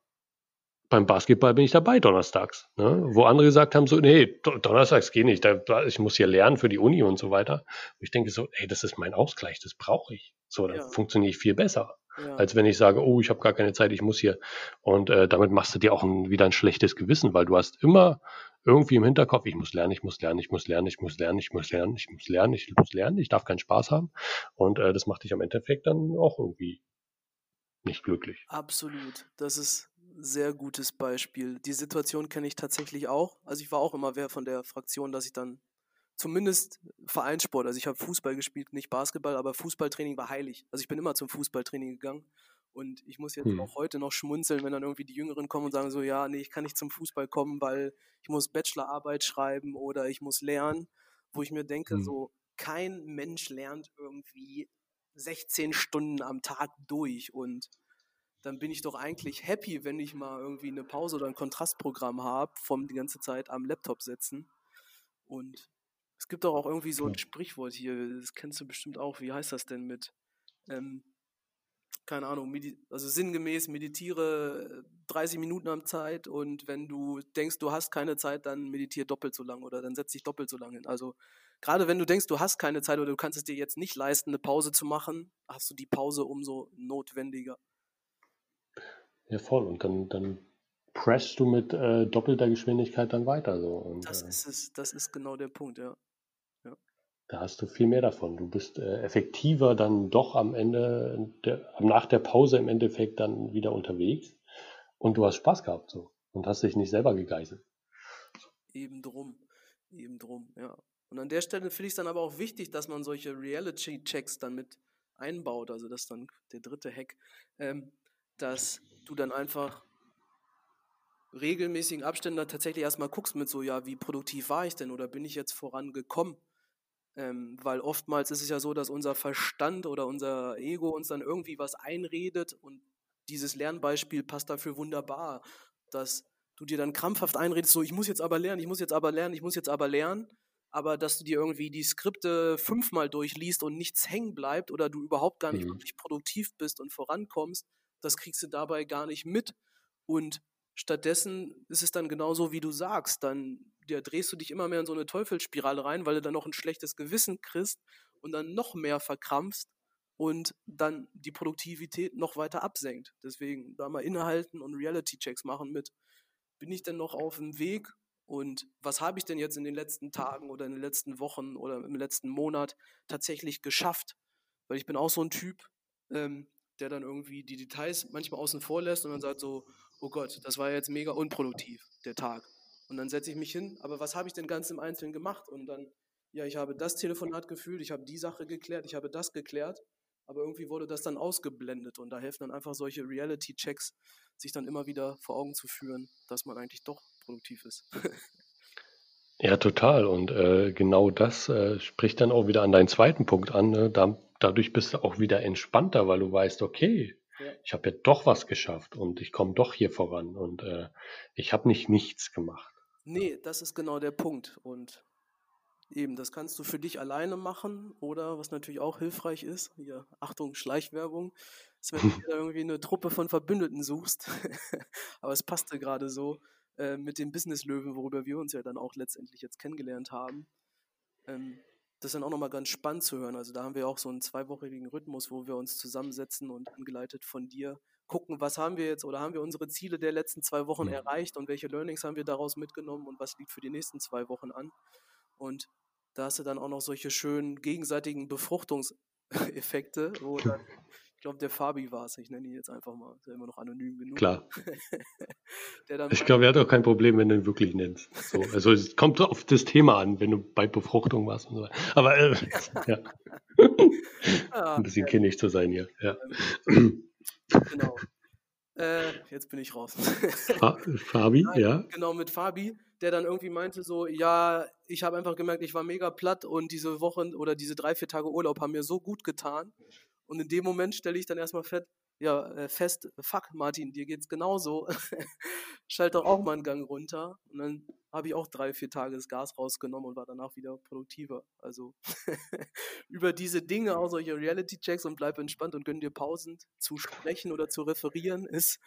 beim Basketball bin ich dabei donnerstags. Ne? Wo andere gesagt haben, so, nee, donnerstags geht nicht, da, ich muss hier lernen für die Uni und so weiter. Und ich denke so, ey, das ist mein Ausgleich, das brauche ich. So, dann ja. funktioniere ich viel besser. Ja. Als wenn ich sage, oh, ich habe gar keine Zeit, ich muss hier. Und äh, damit machst du dir auch ein, wieder ein schlechtes Gewissen, weil du hast immer irgendwie im Hinterkopf, ich muss lernen, ich muss lernen, ich muss lernen, ich muss lernen, ich muss lernen, ich muss lernen, ich muss lernen, ich darf keinen Spaß haben. Und äh, das macht dich am Endeffekt dann auch irgendwie nicht glücklich. Absolut. Das ist sehr gutes Beispiel. Die Situation kenne ich tatsächlich auch. Also ich war auch immer wer von der Fraktion, dass ich dann zumindest Vereinssport, also ich habe Fußball gespielt, nicht Basketball, aber Fußballtraining war heilig. Also ich bin immer zum Fußballtraining gegangen und ich muss jetzt hm. auch heute noch schmunzeln, wenn dann irgendwie die Jüngeren kommen und sagen so, ja, nee, ich kann nicht zum Fußball kommen, weil ich muss Bachelorarbeit schreiben oder ich muss lernen, wo ich mir denke, hm. so kein Mensch lernt irgendwie 16 Stunden am Tag durch und dann bin ich doch eigentlich happy, wenn ich mal irgendwie eine Pause oder ein Kontrastprogramm habe, vom die ganze Zeit am Laptop sitzen. Und es gibt doch auch irgendwie so ein Sprichwort hier, das kennst du bestimmt auch. Wie heißt das denn mit, ähm, keine Ahnung, also sinngemäß meditiere 30 Minuten am Zeit und wenn du denkst, du hast keine Zeit, dann meditiere doppelt so lang oder dann setz dich doppelt so lang hin. Also gerade wenn du denkst, du hast keine Zeit oder du kannst es dir jetzt nicht leisten, eine Pause zu machen, hast du die Pause umso notwendiger. Ja, voll. Und dann, dann presst du mit äh, doppelter Geschwindigkeit dann weiter. So. Und, das äh, ist es, das ist genau der Punkt, ja. ja. Da hast du viel mehr davon. Du bist äh, effektiver dann doch am Ende, der, nach der Pause im Endeffekt dann wieder unterwegs und du hast Spaß gehabt so und hast dich nicht selber gegeißelt. Eben drum, eben drum, ja. Und an der Stelle finde ich es dann aber auch wichtig, dass man solche Reality-Checks dann mit einbaut. Also das ist dann der dritte Hack, ähm, dass du dann einfach regelmäßigen Abständen tatsächlich erstmal guckst mit so, ja, wie produktiv war ich denn oder bin ich jetzt vorangekommen? Ähm, weil oftmals ist es ja so, dass unser Verstand oder unser Ego uns dann irgendwie was einredet und dieses Lernbeispiel passt dafür wunderbar, dass du dir dann krampfhaft einredest, so ich muss jetzt aber lernen, ich muss jetzt aber lernen, ich muss jetzt aber lernen, aber dass du dir irgendwie die Skripte fünfmal durchliest und nichts hängen bleibt oder du überhaupt gar nicht mhm. wirklich produktiv bist und vorankommst, das kriegst du dabei gar nicht mit. Und stattdessen ist es dann genauso, wie du sagst. Dann ja, drehst du dich immer mehr in so eine Teufelsspirale rein, weil du dann noch ein schlechtes Gewissen kriegst und dann noch mehr verkrampfst und dann die Produktivität noch weiter absenkt. Deswegen da mal innehalten und Reality-Checks machen mit, bin ich denn noch auf dem Weg und was habe ich denn jetzt in den letzten Tagen oder in den letzten Wochen oder im letzten Monat tatsächlich geschafft? Weil ich bin auch so ein Typ, ähm, der dann irgendwie die Details manchmal außen vor lässt und dann sagt so, oh Gott, das war jetzt mega unproduktiv, der Tag. Und dann setze ich mich hin, aber was habe ich denn ganz im Einzelnen gemacht? Und dann, ja, ich habe das Telefonat gefühlt, ich habe die Sache geklärt, ich habe das geklärt, aber irgendwie wurde das dann ausgeblendet und da helfen dann einfach solche Reality-Checks, sich dann immer wieder vor Augen zu führen, dass man eigentlich doch produktiv ist. Ja, total. Und äh, genau das äh, spricht dann auch wieder an deinen zweiten Punkt an. Ne? Da, dadurch bist du auch wieder entspannter, weil du weißt, okay, ja. ich habe ja doch was geschafft und ich komme doch hier voran und äh, ich habe nicht nichts gemacht. Nee, das ist genau der Punkt. Und eben, das kannst du für dich alleine machen oder was natürlich auch hilfreich ist, hier, Achtung, Schleichwerbung, ist, wenn du irgendwie eine Truppe von Verbündeten suchst. Aber es passte gerade so äh, mit dem Business-Löwen, worüber wir uns ja dann auch letztendlich jetzt kennengelernt haben. Ähm, das ist dann auch nochmal ganz spannend zu hören. Also da haben wir auch so einen zweiwöchigen Rhythmus, wo wir uns zusammensetzen und angeleitet von dir gucken, was haben wir jetzt oder haben wir unsere Ziele der letzten zwei Wochen mhm. erreicht und welche Learnings haben wir daraus mitgenommen und was liegt für die nächsten zwei Wochen an. Und da hast du dann auch noch solche schönen gegenseitigen Befruchtungseffekte, wo dann ich glaube, der Fabi war es. Ich nenne ihn jetzt einfach mal. Ist ja immer noch anonym genug. Klar. ich glaube, er hat auch kein Problem, wenn du ihn wirklich nennst. So, also es kommt auf das Thema an, wenn du bei Befruchtung warst und so. Aber äh, ja. Ah, Ein bisschen ja. kindisch zu sein hier. Ja. Genau. Äh, jetzt bin ich raus. Fabi, Nein, ja. Genau, mit Fabi, der dann irgendwie meinte so, ja, ich habe einfach gemerkt, ich war mega platt und diese Wochen oder diese drei, vier Tage Urlaub haben mir so gut getan. Und in dem Moment stelle ich dann erstmal fett, ja, äh, fest, fuck, Martin, dir geht's genauso. Schalt doch auch mal einen Gang runter. Und dann habe ich auch drei, vier Tage das Gas rausgenommen und war danach wieder produktiver. Also über diese Dinge, auch solche Reality-Checks und bleib entspannt und gönn dir Pausen zu sprechen oder zu referieren, ist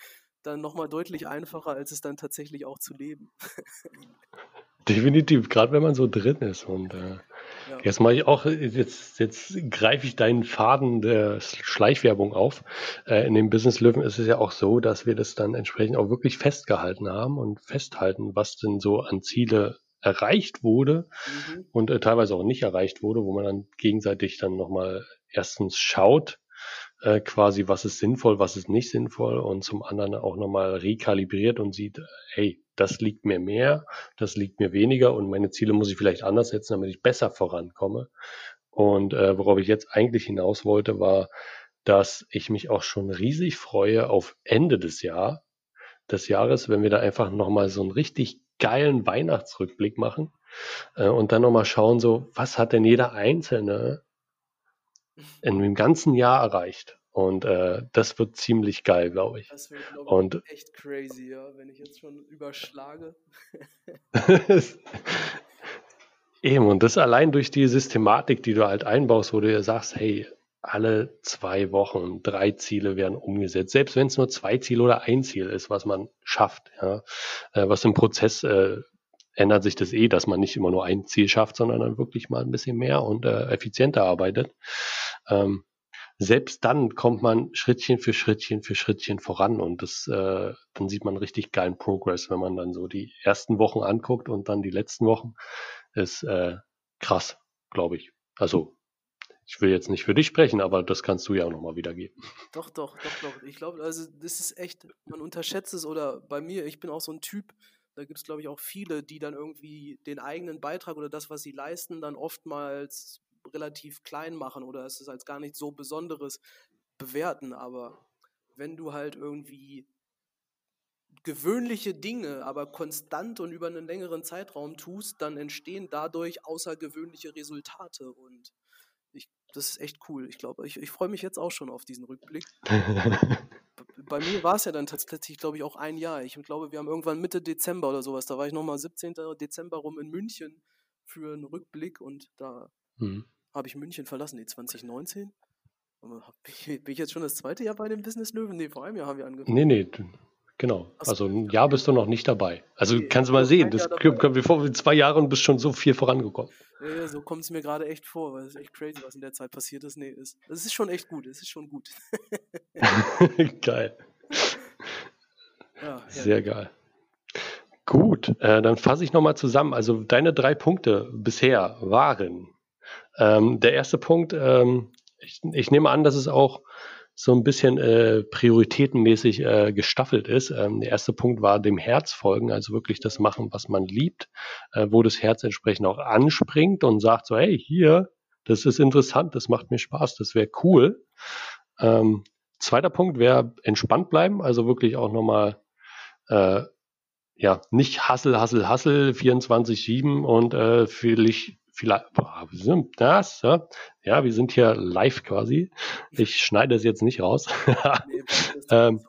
dann nochmal deutlich einfacher, als es dann tatsächlich auch zu leben. Definitiv, gerade wenn man so drin ist und äh, ja. Jetzt mache ich auch, jetzt, jetzt greife ich deinen Faden der Schleichwerbung auf. Äh, in dem Business Löwen ist es ja auch so, dass wir das dann entsprechend auch wirklich festgehalten haben und festhalten, was denn so an Ziele erreicht wurde mhm. und äh, teilweise auch nicht erreicht wurde, wo man dann gegenseitig dann nochmal erstens schaut, äh, quasi, was ist sinnvoll, was ist nicht sinnvoll und zum anderen auch nochmal rekalibriert und sieht, hey, das liegt mir mehr, das liegt mir weniger und meine Ziele muss ich vielleicht anders setzen, damit ich besser vorankomme. Und äh, worauf ich jetzt eigentlich hinaus wollte, war, dass ich mich auch schon riesig freue auf Ende des Jahr, des Jahres, wenn wir da einfach nochmal so einen richtig geilen Weihnachtsrückblick machen äh, und dann nochmal schauen, so, was hat denn jeder Einzelne in dem ganzen Jahr erreicht? Und äh, das wird ziemlich geil, glaube ich. Das wird, glaube ich, echt crazy, ja, wenn ich jetzt schon überschlage. Eben, und das allein durch die Systematik, die du halt einbaust, wo du ja sagst, hey, alle zwei Wochen drei Ziele werden umgesetzt, selbst wenn es nur zwei Ziele oder ein Ziel ist, was man schafft, ja, äh, was im Prozess äh, ändert sich das eh, dass man nicht immer nur ein Ziel schafft, sondern dann wirklich mal ein bisschen mehr und äh, effizienter arbeitet. Ähm, selbst dann kommt man Schrittchen für Schrittchen für Schrittchen voran und das, äh, dann sieht man richtig geilen Progress, wenn man dann so die ersten Wochen anguckt und dann die letzten Wochen. Ist äh, krass, glaube ich. Also ich will jetzt nicht für dich sprechen, aber das kannst du ja auch nochmal wiedergeben. Doch, doch, doch, doch. Ich glaube, also das ist echt, man unterschätzt es oder bei mir, ich bin auch so ein Typ, da gibt es, glaube ich, auch viele, die dann irgendwie den eigenen Beitrag oder das, was sie leisten, dann oftmals relativ klein machen oder es ist als gar nicht so Besonderes bewerten. Aber wenn du halt irgendwie gewöhnliche Dinge, aber konstant und über einen längeren Zeitraum tust, dann entstehen dadurch außergewöhnliche Resultate. Und ich, das ist echt cool. Ich glaube, ich, ich freue mich jetzt auch schon auf diesen Rückblick. Bei mir war es ja dann tatsächlich, glaube ich, auch ein Jahr. Ich glaube, wir haben irgendwann Mitte Dezember oder sowas, da war ich nochmal 17. Dezember rum in München für einen Rückblick und da mhm. habe ich München verlassen, die 2019? Bin ich jetzt schon das zweite Jahr bei dem Business Löwen? Nee, vor einem Jahr haben wir angefangen. Nee, nee, genau. Also ein Jahr bist du noch nicht dabei. Also okay, kannst du mal sehen, das kommt mir vor, zwei Jahre und bist schon so viel vorangekommen. Ja, so kommt es mir gerade echt vor, weil es ist echt crazy, was in der Zeit passiert ist. Nee, es, es ist schon echt gut, es ist schon gut. geil. Ja, Sehr ja. geil. Gut, äh, dann fasse ich nochmal zusammen. Also deine drei Punkte bisher waren, ähm, der erste Punkt, ähm, ich, ich, nehme an, dass es auch so ein bisschen äh, prioritätenmäßig äh, gestaffelt ist. Ähm, der erste Punkt war dem Herz folgen, also wirklich das machen, was man liebt, äh, wo das Herz entsprechend auch anspringt und sagt so, hey, hier, das ist interessant, das macht mir Spaß, das wäre cool. Ähm, zweiter Punkt wäre entspannt bleiben, also wirklich auch nochmal äh, ja, nicht Hassel, Hassel, Hassel 24-7 und äh, vielleicht vielleicht, das, ja? wir sind hier live quasi. Ich schneide es jetzt nicht raus. nee, ähm,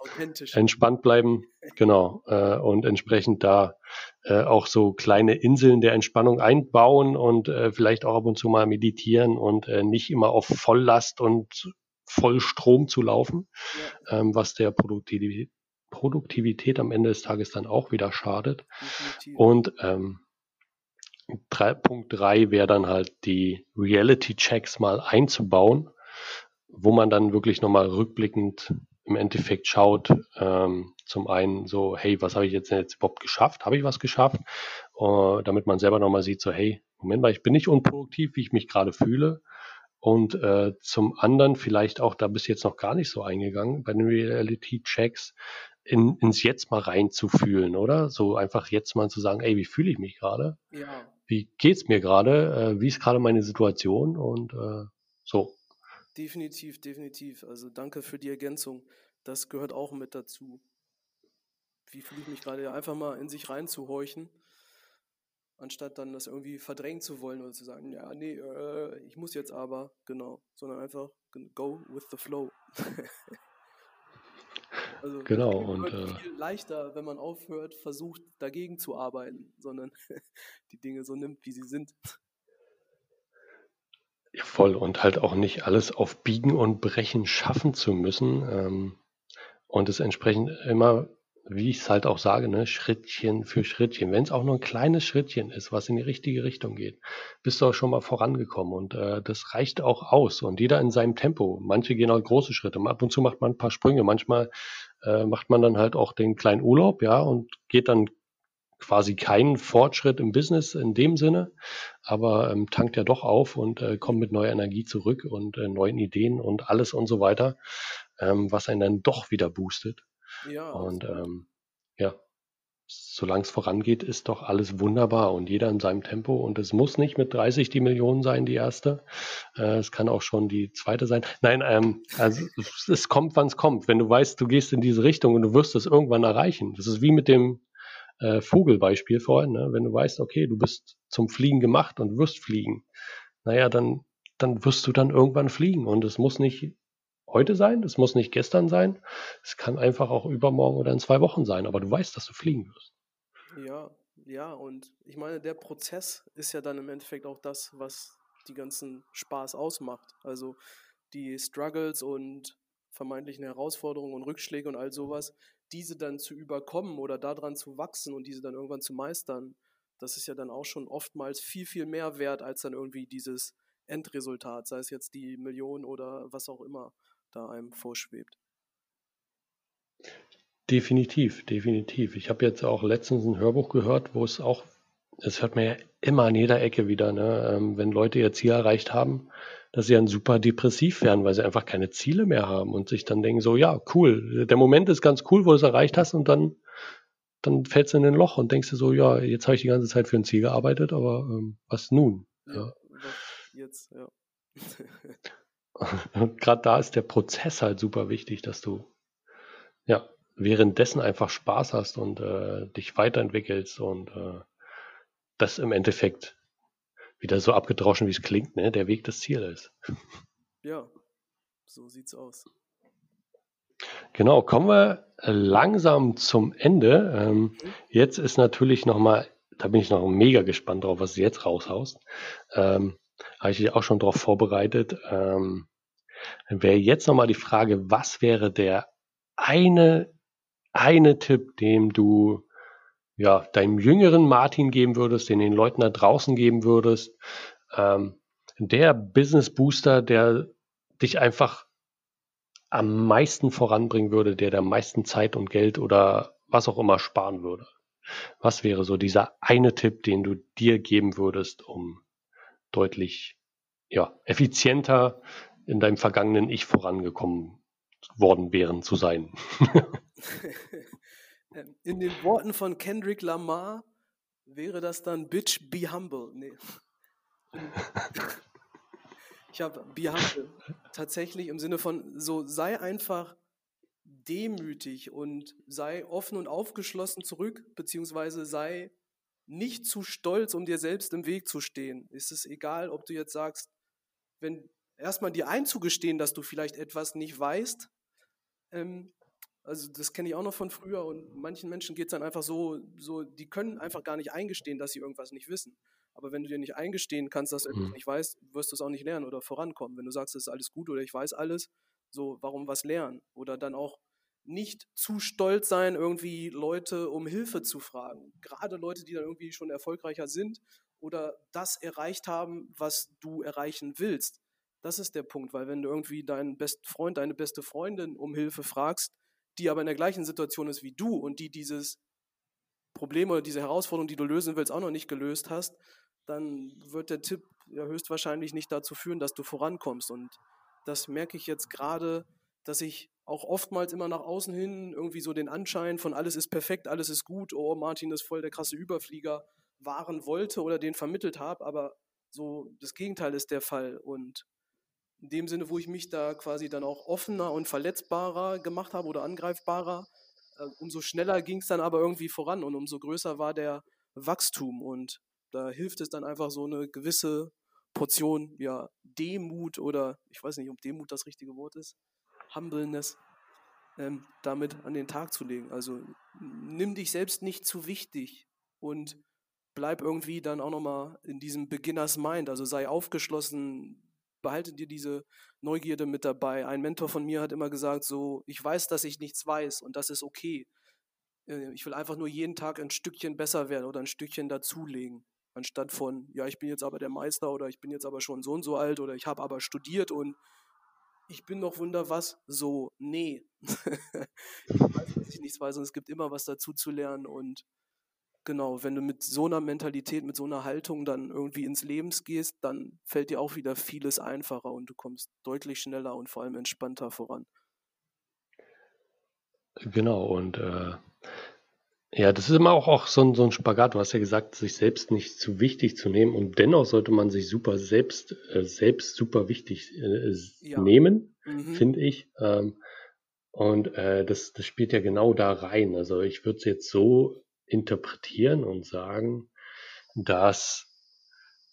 entspannt bleiben, genau, äh, und entsprechend da äh, auch so kleine Inseln der Entspannung einbauen und äh, vielleicht auch ab und zu mal meditieren und äh, nicht immer auf Volllast und Vollstrom zu laufen, ja. ähm, was der Produktivität, Produktivität am Ende des Tages dann auch wieder schadet. Definitiv. Und ähm, Punkt 3 wäre dann halt die Reality-Checks mal einzubauen, wo man dann wirklich nochmal rückblickend im Endeffekt schaut, ähm, zum einen so, hey, was habe ich jetzt, jetzt überhaupt geschafft? Habe ich was geschafft? Uh, damit man selber nochmal sieht, so, hey, Moment mal, ich bin nicht unproduktiv, wie ich mich gerade fühle. Und äh, zum anderen vielleicht auch, da bist du jetzt noch gar nicht so eingegangen, bei den Reality-Checks, in, ins Jetzt mal reinzufühlen, oder? So einfach jetzt mal zu sagen, ey, wie fühle ich mich gerade? Ja wie geht's mir gerade, äh, wie ist gerade meine Situation und äh, so. Definitiv, definitiv. Also danke für die Ergänzung. Das gehört auch mit dazu. Wie fühle ich mich gerade? Einfach mal in sich reinzuhorchen, anstatt dann das irgendwie verdrängen zu wollen oder zu sagen, ja, nee, äh, ich muss jetzt aber, genau, sondern einfach go with the flow. Also genau und äh, viel leichter, wenn man aufhört, versucht dagegen zu arbeiten, sondern die Dinge so nimmt, wie sie sind. Ja, voll und halt auch nicht alles auf Biegen und Brechen schaffen zu müssen ähm, und es entsprechend immer wie ich es halt auch sage, ne, Schrittchen für Schrittchen. Wenn es auch nur ein kleines Schrittchen ist, was in die richtige Richtung geht, bist du auch schon mal vorangekommen. Und äh, das reicht auch aus. Und jeder in seinem Tempo. Manche gehen auch große Schritte. Ab und zu macht man ein paar Sprünge. Manchmal äh, macht man dann halt auch den kleinen Urlaub, ja, und geht dann quasi keinen Fortschritt im Business in dem Sinne, aber ähm, tankt ja doch auf und äh, kommt mit neuer Energie zurück und äh, neuen Ideen und alles und so weiter, ähm, was einen dann doch wieder boostet. Ja. Und ähm, ja, solange es vorangeht, ist doch alles wunderbar und jeder in seinem Tempo. Und es muss nicht mit 30 die Million sein, die erste. Äh, es kann auch schon die zweite sein. Nein, ähm, also es kommt, wann es kommt. Wenn du weißt, du gehst in diese Richtung und du wirst es irgendwann erreichen. Das ist wie mit dem äh, Vogelbeispiel vorhin. Ne? Wenn du weißt, okay, du bist zum Fliegen gemacht und wirst fliegen, naja, dann, dann wirst du dann irgendwann fliegen. Und es muss nicht heute sein, es muss nicht gestern sein, es kann einfach auch übermorgen oder in zwei Wochen sein, aber du weißt, dass du fliegen wirst. Ja, ja, und ich meine, der Prozess ist ja dann im Endeffekt auch das, was die ganzen Spaß ausmacht. Also die Struggles und vermeintlichen Herausforderungen und Rückschläge und all sowas, diese dann zu überkommen oder daran zu wachsen und diese dann irgendwann zu meistern, das ist ja dann auch schon oftmals viel, viel mehr wert als dann irgendwie dieses Endresultat, sei es jetzt die Million oder was auch immer da einem vorschwebt. Definitiv, definitiv. Ich habe jetzt auch letztens ein Hörbuch gehört, wo es auch, es hört man ja immer an jeder Ecke wieder, ne? Ähm, wenn Leute ihr Ziel erreicht haben, dass sie dann super depressiv werden, weil sie einfach keine Ziele mehr haben und sich dann denken so, ja, cool, der Moment ist ganz cool, wo du es erreicht hast und dann, dann fällst du in ein Loch und denkst dir so, ja, jetzt habe ich die ganze Zeit für ein Ziel gearbeitet, aber ähm, was nun? Ja, ja. Jetzt, ja. gerade da ist der Prozess halt super wichtig, dass du ja währenddessen einfach Spaß hast und äh, dich weiterentwickelst und äh, das im Endeffekt wieder so abgedroschen, wie es klingt, ne, der Weg des Zieles. Ja, so sieht's aus. Genau, kommen wir langsam zum Ende. Ähm, mhm. Jetzt ist natürlich nochmal, da bin ich noch mega gespannt drauf, was du jetzt raushaust. Ähm, habe ich dich auch schon darauf vorbereitet. Ähm, wäre jetzt nochmal die Frage, was wäre der eine, eine Tipp, dem du ja, deinem jüngeren Martin geben würdest, den den Leuten da draußen geben würdest, ähm, der Business Booster, der dich einfach am meisten voranbringen würde, der der meisten Zeit und Geld oder was auch immer sparen würde? Was wäre so dieser eine Tipp, den du dir geben würdest, um deutlich ja, effizienter in deinem vergangenen Ich vorangekommen worden wären zu sein? Ähm, in den Worten von Kendrick Lamar wäre das dann Bitch, be humble. Nee. Ich habe be humble tatsächlich im Sinne von so sei einfach demütig und sei offen und aufgeschlossen zurück, beziehungsweise sei nicht zu stolz, um dir selbst im Weg zu stehen. Ist es egal, ob du jetzt sagst, wenn erstmal dir einzugestehen, dass du vielleicht etwas nicht weißt, ähm, also das kenne ich auch noch von früher und manchen Menschen geht es dann einfach so, so, die können einfach gar nicht eingestehen, dass sie irgendwas nicht wissen. Aber wenn du dir nicht eingestehen kannst, dass du etwas mhm. nicht weißt, wirst du es auch nicht lernen oder vorankommen. Wenn du sagst, es ist alles gut oder ich weiß alles, so, warum was lernen? Oder dann auch nicht zu stolz sein, irgendwie Leute um Hilfe zu fragen. Gerade Leute, die dann irgendwie schon erfolgreicher sind oder das erreicht haben, was du erreichen willst. Das ist der Punkt, weil wenn du irgendwie deinen besten Freund, deine beste Freundin um Hilfe fragst, die aber in der gleichen Situation ist wie du und die dieses Problem oder diese Herausforderung, die du lösen willst, auch noch nicht gelöst hast, dann wird der Tipp ja höchstwahrscheinlich nicht dazu führen, dass du vorankommst. Und das merke ich jetzt gerade, dass ich auch oftmals immer nach außen hin irgendwie so den Anschein von alles ist perfekt, alles ist gut, oh, Martin ist voll der krasse Überflieger wahren wollte oder den vermittelt habe, aber so das Gegenteil ist der Fall. Und in dem Sinne, wo ich mich da quasi dann auch offener und verletzbarer gemacht habe oder angreifbarer, äh, umso schneller ging es dann aber irgendwie voran und umso größer war der Wachstum. Und da hilft es dann einfach so eine gewisse Portion ja, Demut oder ich weiß nicht, ob Demut das richtige Wort ist, Humbleness, ähm, damit an den Tag zu legen. Also nimm dich selbst nicht zu wichtig und bleib irgendwie dann auch nochmal in diesem Beginners Mind, also sei aufgeschlossen, behalte dir diese Neugierde mit dabei. Ein Mentor von mir hat immer gesagt, so, ich weiß, dass ich nichts weiß und das ist okay. Äh, ich will einfach nur jeden Tag ein Stückchen besser werden oder ein Stückchen dazulegen. Anstatt von, ja, ich bin jetzt aber der Meister oder ich bin jetzt aber schon so und so alt oder ich habe aber studiert und ich bin noch wunder was. So, nee. ich weiß, dass ich nichts weiß und es gibt immer was dazu zu lernen und Genau, wenn du mit so einer Mentalität, mit so einer Haltung dann irgendwie ins Leben gehst, dann fällt dir auch wieder vieles einfacher und du kommst deutlich schneller und vor allem entspannter voran. Genau, und äh, ja, das ist immer auch, auch so, ein, so ein Spagat. Du hast ja gesagt, sich selbst nicht zu wichtig zu nehmen und dennoch sollte man sich super selbst, äh, selbst super wichtig äh, ja. nehmen, mhm. finde ich. Ähm, und äh, das, das spielt ja genau da rein. Also ich würde es jetzt so interpretieren und sagen, dass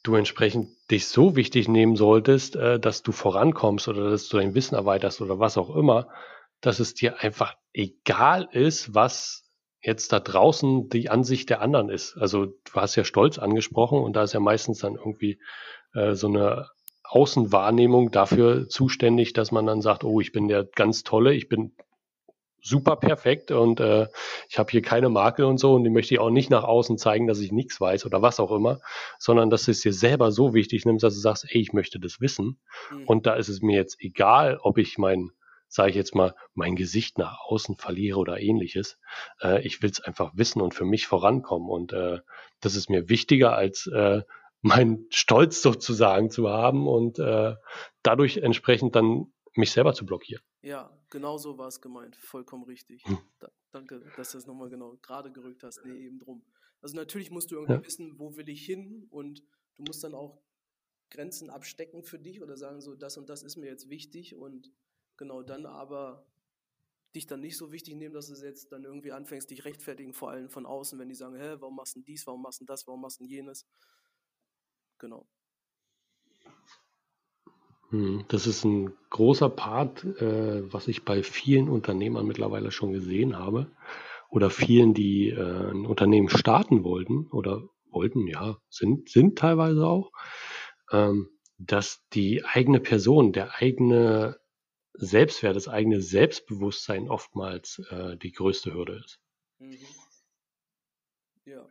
du entsprechend dich so wichtig nehmen solltest, äh, dass du vorankommst oder dass du dein Wissen erweiterst oder was auch immer, dass es dir einfach egal ist, was jetzt da draußen die Ansicht der anderen ist. Also du hast ja Stolz angesprochen und da ist ja meistens dann irgendwie äh, so eine Außenwahrnehmung dafür zuständig, dass man dann sagt, oh, ich bin der ganz tolle, ich bin super perfekt und äh, ich habe hier keine Makel und so und die möchte ich auch nicht nach außen zeigen, dass ich nichts weiß oder was auch immer, sondern dass du es dir selber so wichtig nimmst, dass du sagst, ey, ich möchte das wissen mhm. und da ist es mir jetzt egal, ob ich mein, sage ich jetzt mal, mein Gesicht nach außen verliere oder ähnliches. Äh, ich will es einfach wissen und für mich vorankommen und äh, das ist mir wichtiger als äh, meinen Stolz sozusagen zu haben und äh, dadurch entsprechend dann mich selber zu blockieren. Ja, genau so war es gemeint. Vollkommen richtig. Hm. Da, danke, dass du das nochmal genau gerade gerückt hast. Nee, eben drum. Also natürlich musst du irgendwie ja. wissen, wo will ich hin und du musst dann auch Grenzen abstecken für dich oder sagen so, das und das ist mir jetzt wichtig und genau dann aber dich dann nicht so wichtig nehmen, dass du jetzt dann irgendwie anfängst, dich rechtfertigen, vor allem von außen, wenn die sagen, hä, warum machst du dies, warum machst du das, warum machst du jenes. Genau. Hm, das ist ein großer Part, äh, was ich bei vielen Unternehmern mittlerweile schon gesehen habe oder vielen, die äh, ein Unternehmen starten wollten oder wollten, ja, sind, sind teilweise auch, ähm, dass die eigene Person, der eigene Selbstwert, das eigene Selbstbewusstsein oftmals äh, die größte Hürde ist. Mhm. Ja.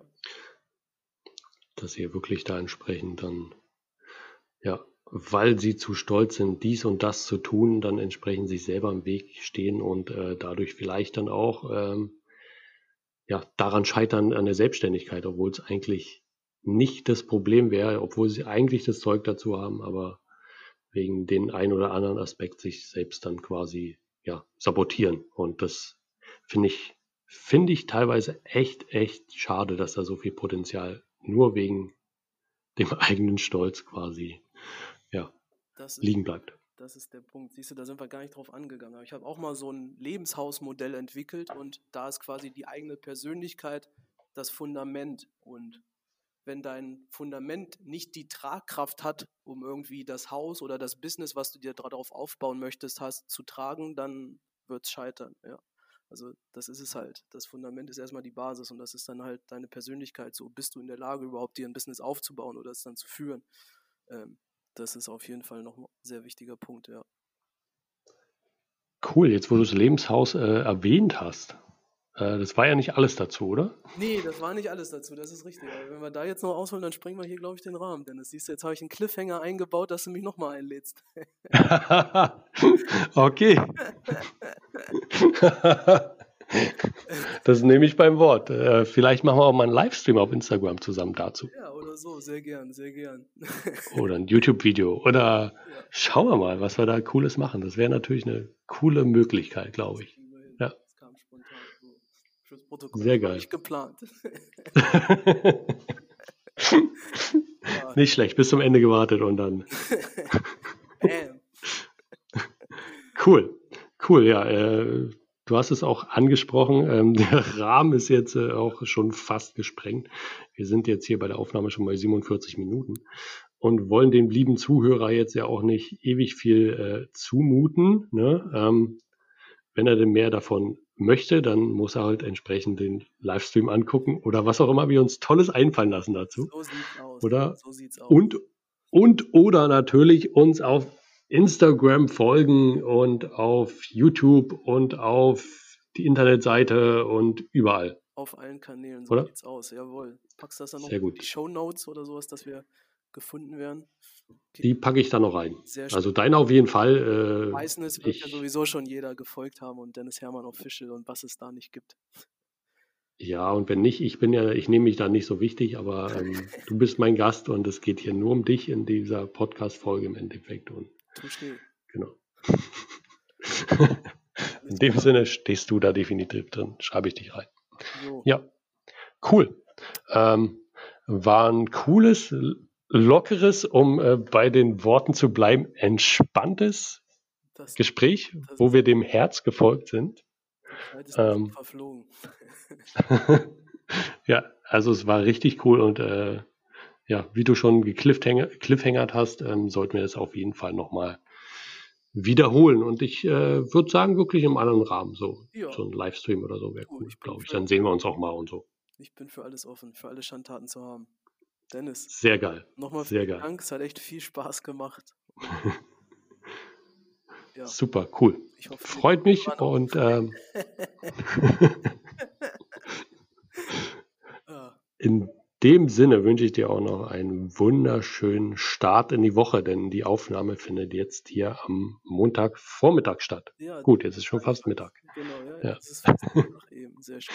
Dass sie wirklich da entsprechend dann, ja, weil sie zu stolz sind, dies und das zu tun, dann entsprechend sich selber im Weg stehen und äh, dadurch vielleicht dann auch ähm, ja, daran scheitern an der Selbstständigkeit, obwohl es eigentlich nicht das Problem wäre, obwohl sie eigentlich das Zeug dazu haben, aber wegen den ein oder anderen Aspekt sich selbst dann quasi ja, sabotieren. Und das finde ich, finde ich teilweise echt, echt schade, dass da so viel Potenzial nur wegen dem eigenen Stolz quasi ja, ist, liegen bleibt. Das ist der Punkt. Siehst du, da sind wir gar nicht drauf angegangen. ich habe auch mal so ein Lebenshausmodell entwickelt und da ist quasi die eigene Persönlichkeit das Fundament. Und wenn dein Fundament nicht die Tragkraft hat, um irgendwie das Haus oder das Business, was du dir darauf aufbauen möchtest, hast, zu tragen, dann wird es scheitern. Ja. Also das ist es halt. Das Fundament ist erstmal die Basis und das ist dann halt deine Persönlichkeit. So bist du in der Lage, überhaupt dir ein Business aufzubauen oder es dann zu führen. Ähm, das ist auf jeden Fall noch ein sehr wichtiger Punkt, ja. Cool, jetzt wo du das Lebenshaus äh, erwähnt hast. Äh, das war ja nicht alles dazu, oder? Nee, das war nicht alles dazu, das ist richtig. Aber wenn wir da jetzt noch ausholen, dann sprengen wir hier, glaube ich, den Rahmen. Denn das siehst du, jetzt habe ich einen Cliffhanger eingebaut, dass du mich nochmal einlädst. okay. Das nehme ich beim Wort. Äh, vielleicht machen wir auch mal einen Livestream auf Instagram zusammen dazu. Ja, oder so, sehr gern, sehr gern. Oder ein YouTube-Video. Oder ja. schauen wir mal, was wir da Cooles machen. Das wäre natürlich eine coole Möglichkeit, glaube ich. Ja. Das kam spontan so. Fürs Protokoll. Sehr geil. Nicht geplant. Nicht schlecht, bis zum Ende gewartet und dann. cool, cool, ja. Äh, Du hast es auch angesprochen, ähm, der Rahmen ist jetzt äh, auch schon fast gesprengt. Wir sind jetzt hier bei der Aufnahme schon bei 47 Minuten und wollen dem lieben Zuhörer jetzt ja auch nicht ewig viel äh, zumuten. Ne? Ähm, wenn er denn mehr davon möchte, dann muss er halt entsprechend den Livestream angucken oder was auch immer wir uns Tolles einfallen lassen dazu. So sieht's aus. Oder? So sieht's aus. Und, und oder natürlich uns auf Instagram folgen und auf YouTube und auf die Internetseite und überall. Auf allen Kanälen, so oder? sieht's aus, jawohl. Packst das dann noch in die Show Notes oder sowas, dass wir gefunden werden? Die packe ich da noch rein. Also deine auf jeden Fall. Äh, Meistens wird ich, ja sowieso schon jeder gefolgt haben und Dennis Hermann Official und was es da nicht gibt. Ja, und wenn nicht, ich bin ja, ich nehme mich da nicht so wichtig, aber ähm, du bist mein Gast und es geht hier nur um dich in dieser Podcast-Folge im Endeffekt. Und. Genau. In dem Sinne stehst du da definitiv drin. Schreibe ich dich rein. So. Ja, cool. Ähm, war ein cooles, lockeres, um äh, bei den Worten zu bleiben, entspanntes das, Gespräch, das wo wir dem Herz gefolgt sind. Ähm, verflogen. ja, also es war richtig cool und äh, ja, wie du schon gekliffhängert hast, ähm, sollten wir das auf jeden Fall nochmal wiederholen. Und ich äh, würde sagen, wirklich im anderen Rahmen, so, ja. so ein Livestream oder so wäre cool, glaube ich. Dann sehen wir uns auch mal und so. Ich bin für alles offen, für alle Schandtaten zu haben. Dennis. Sehr geil. Nochmal vielen Sehr Dank, es hat echt viel Spaß gemacht. ja. Super, cool. Hoffe, Freut mich und ähm, in dem Sinne wünsche ich dir auch noch einen wunderschönen Start in die Woche, denn die Aufnahme findet jetzt hier am Montagvormittag statt. Ja, Gut, jetzt ist schon fast Mittag. Genau, ja, ja. ist fast Mittag eben. Sehr schön.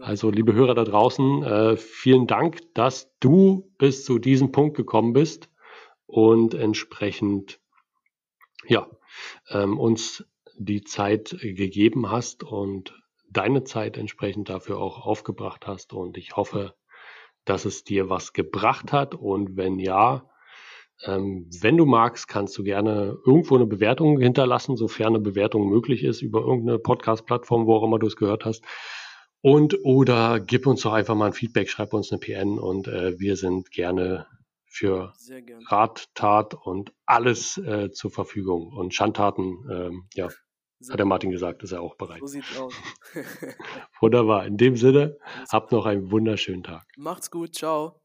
Also, liebe Hörer da draußen, äh, vielen Dank, dass du bis zu diesem Punkt gekommen bist und entsprechend ja, ähm, uns die Zeit gegeben hast und deine Zeit entsprechend dafür auch aufgebracht hast. Und ich hoffe, dass es dir was gebracht hat und wenn ja, ähm, wenn du magst, kannst du gerne irgendwo eine Bewertung hinterlassen, sofern eine Bewertung möglich ist, über irgendeine Podcast-Plattform, wo auch immer du es gehört hast. Und oder gib uns doch einfach mal ein Feedback, schreib uns eine PN und äh, wir sind gerne für Rat, Tat und alles äh, zur Verfügung. Und Schandtaten, ähm, ja, hat der Martin gesagt, ist er auch bereit. So sieht's aus. Wunderbar. In dem Sinne, habt noch einen wunderschönen Tag. Macht's gut. Ciao.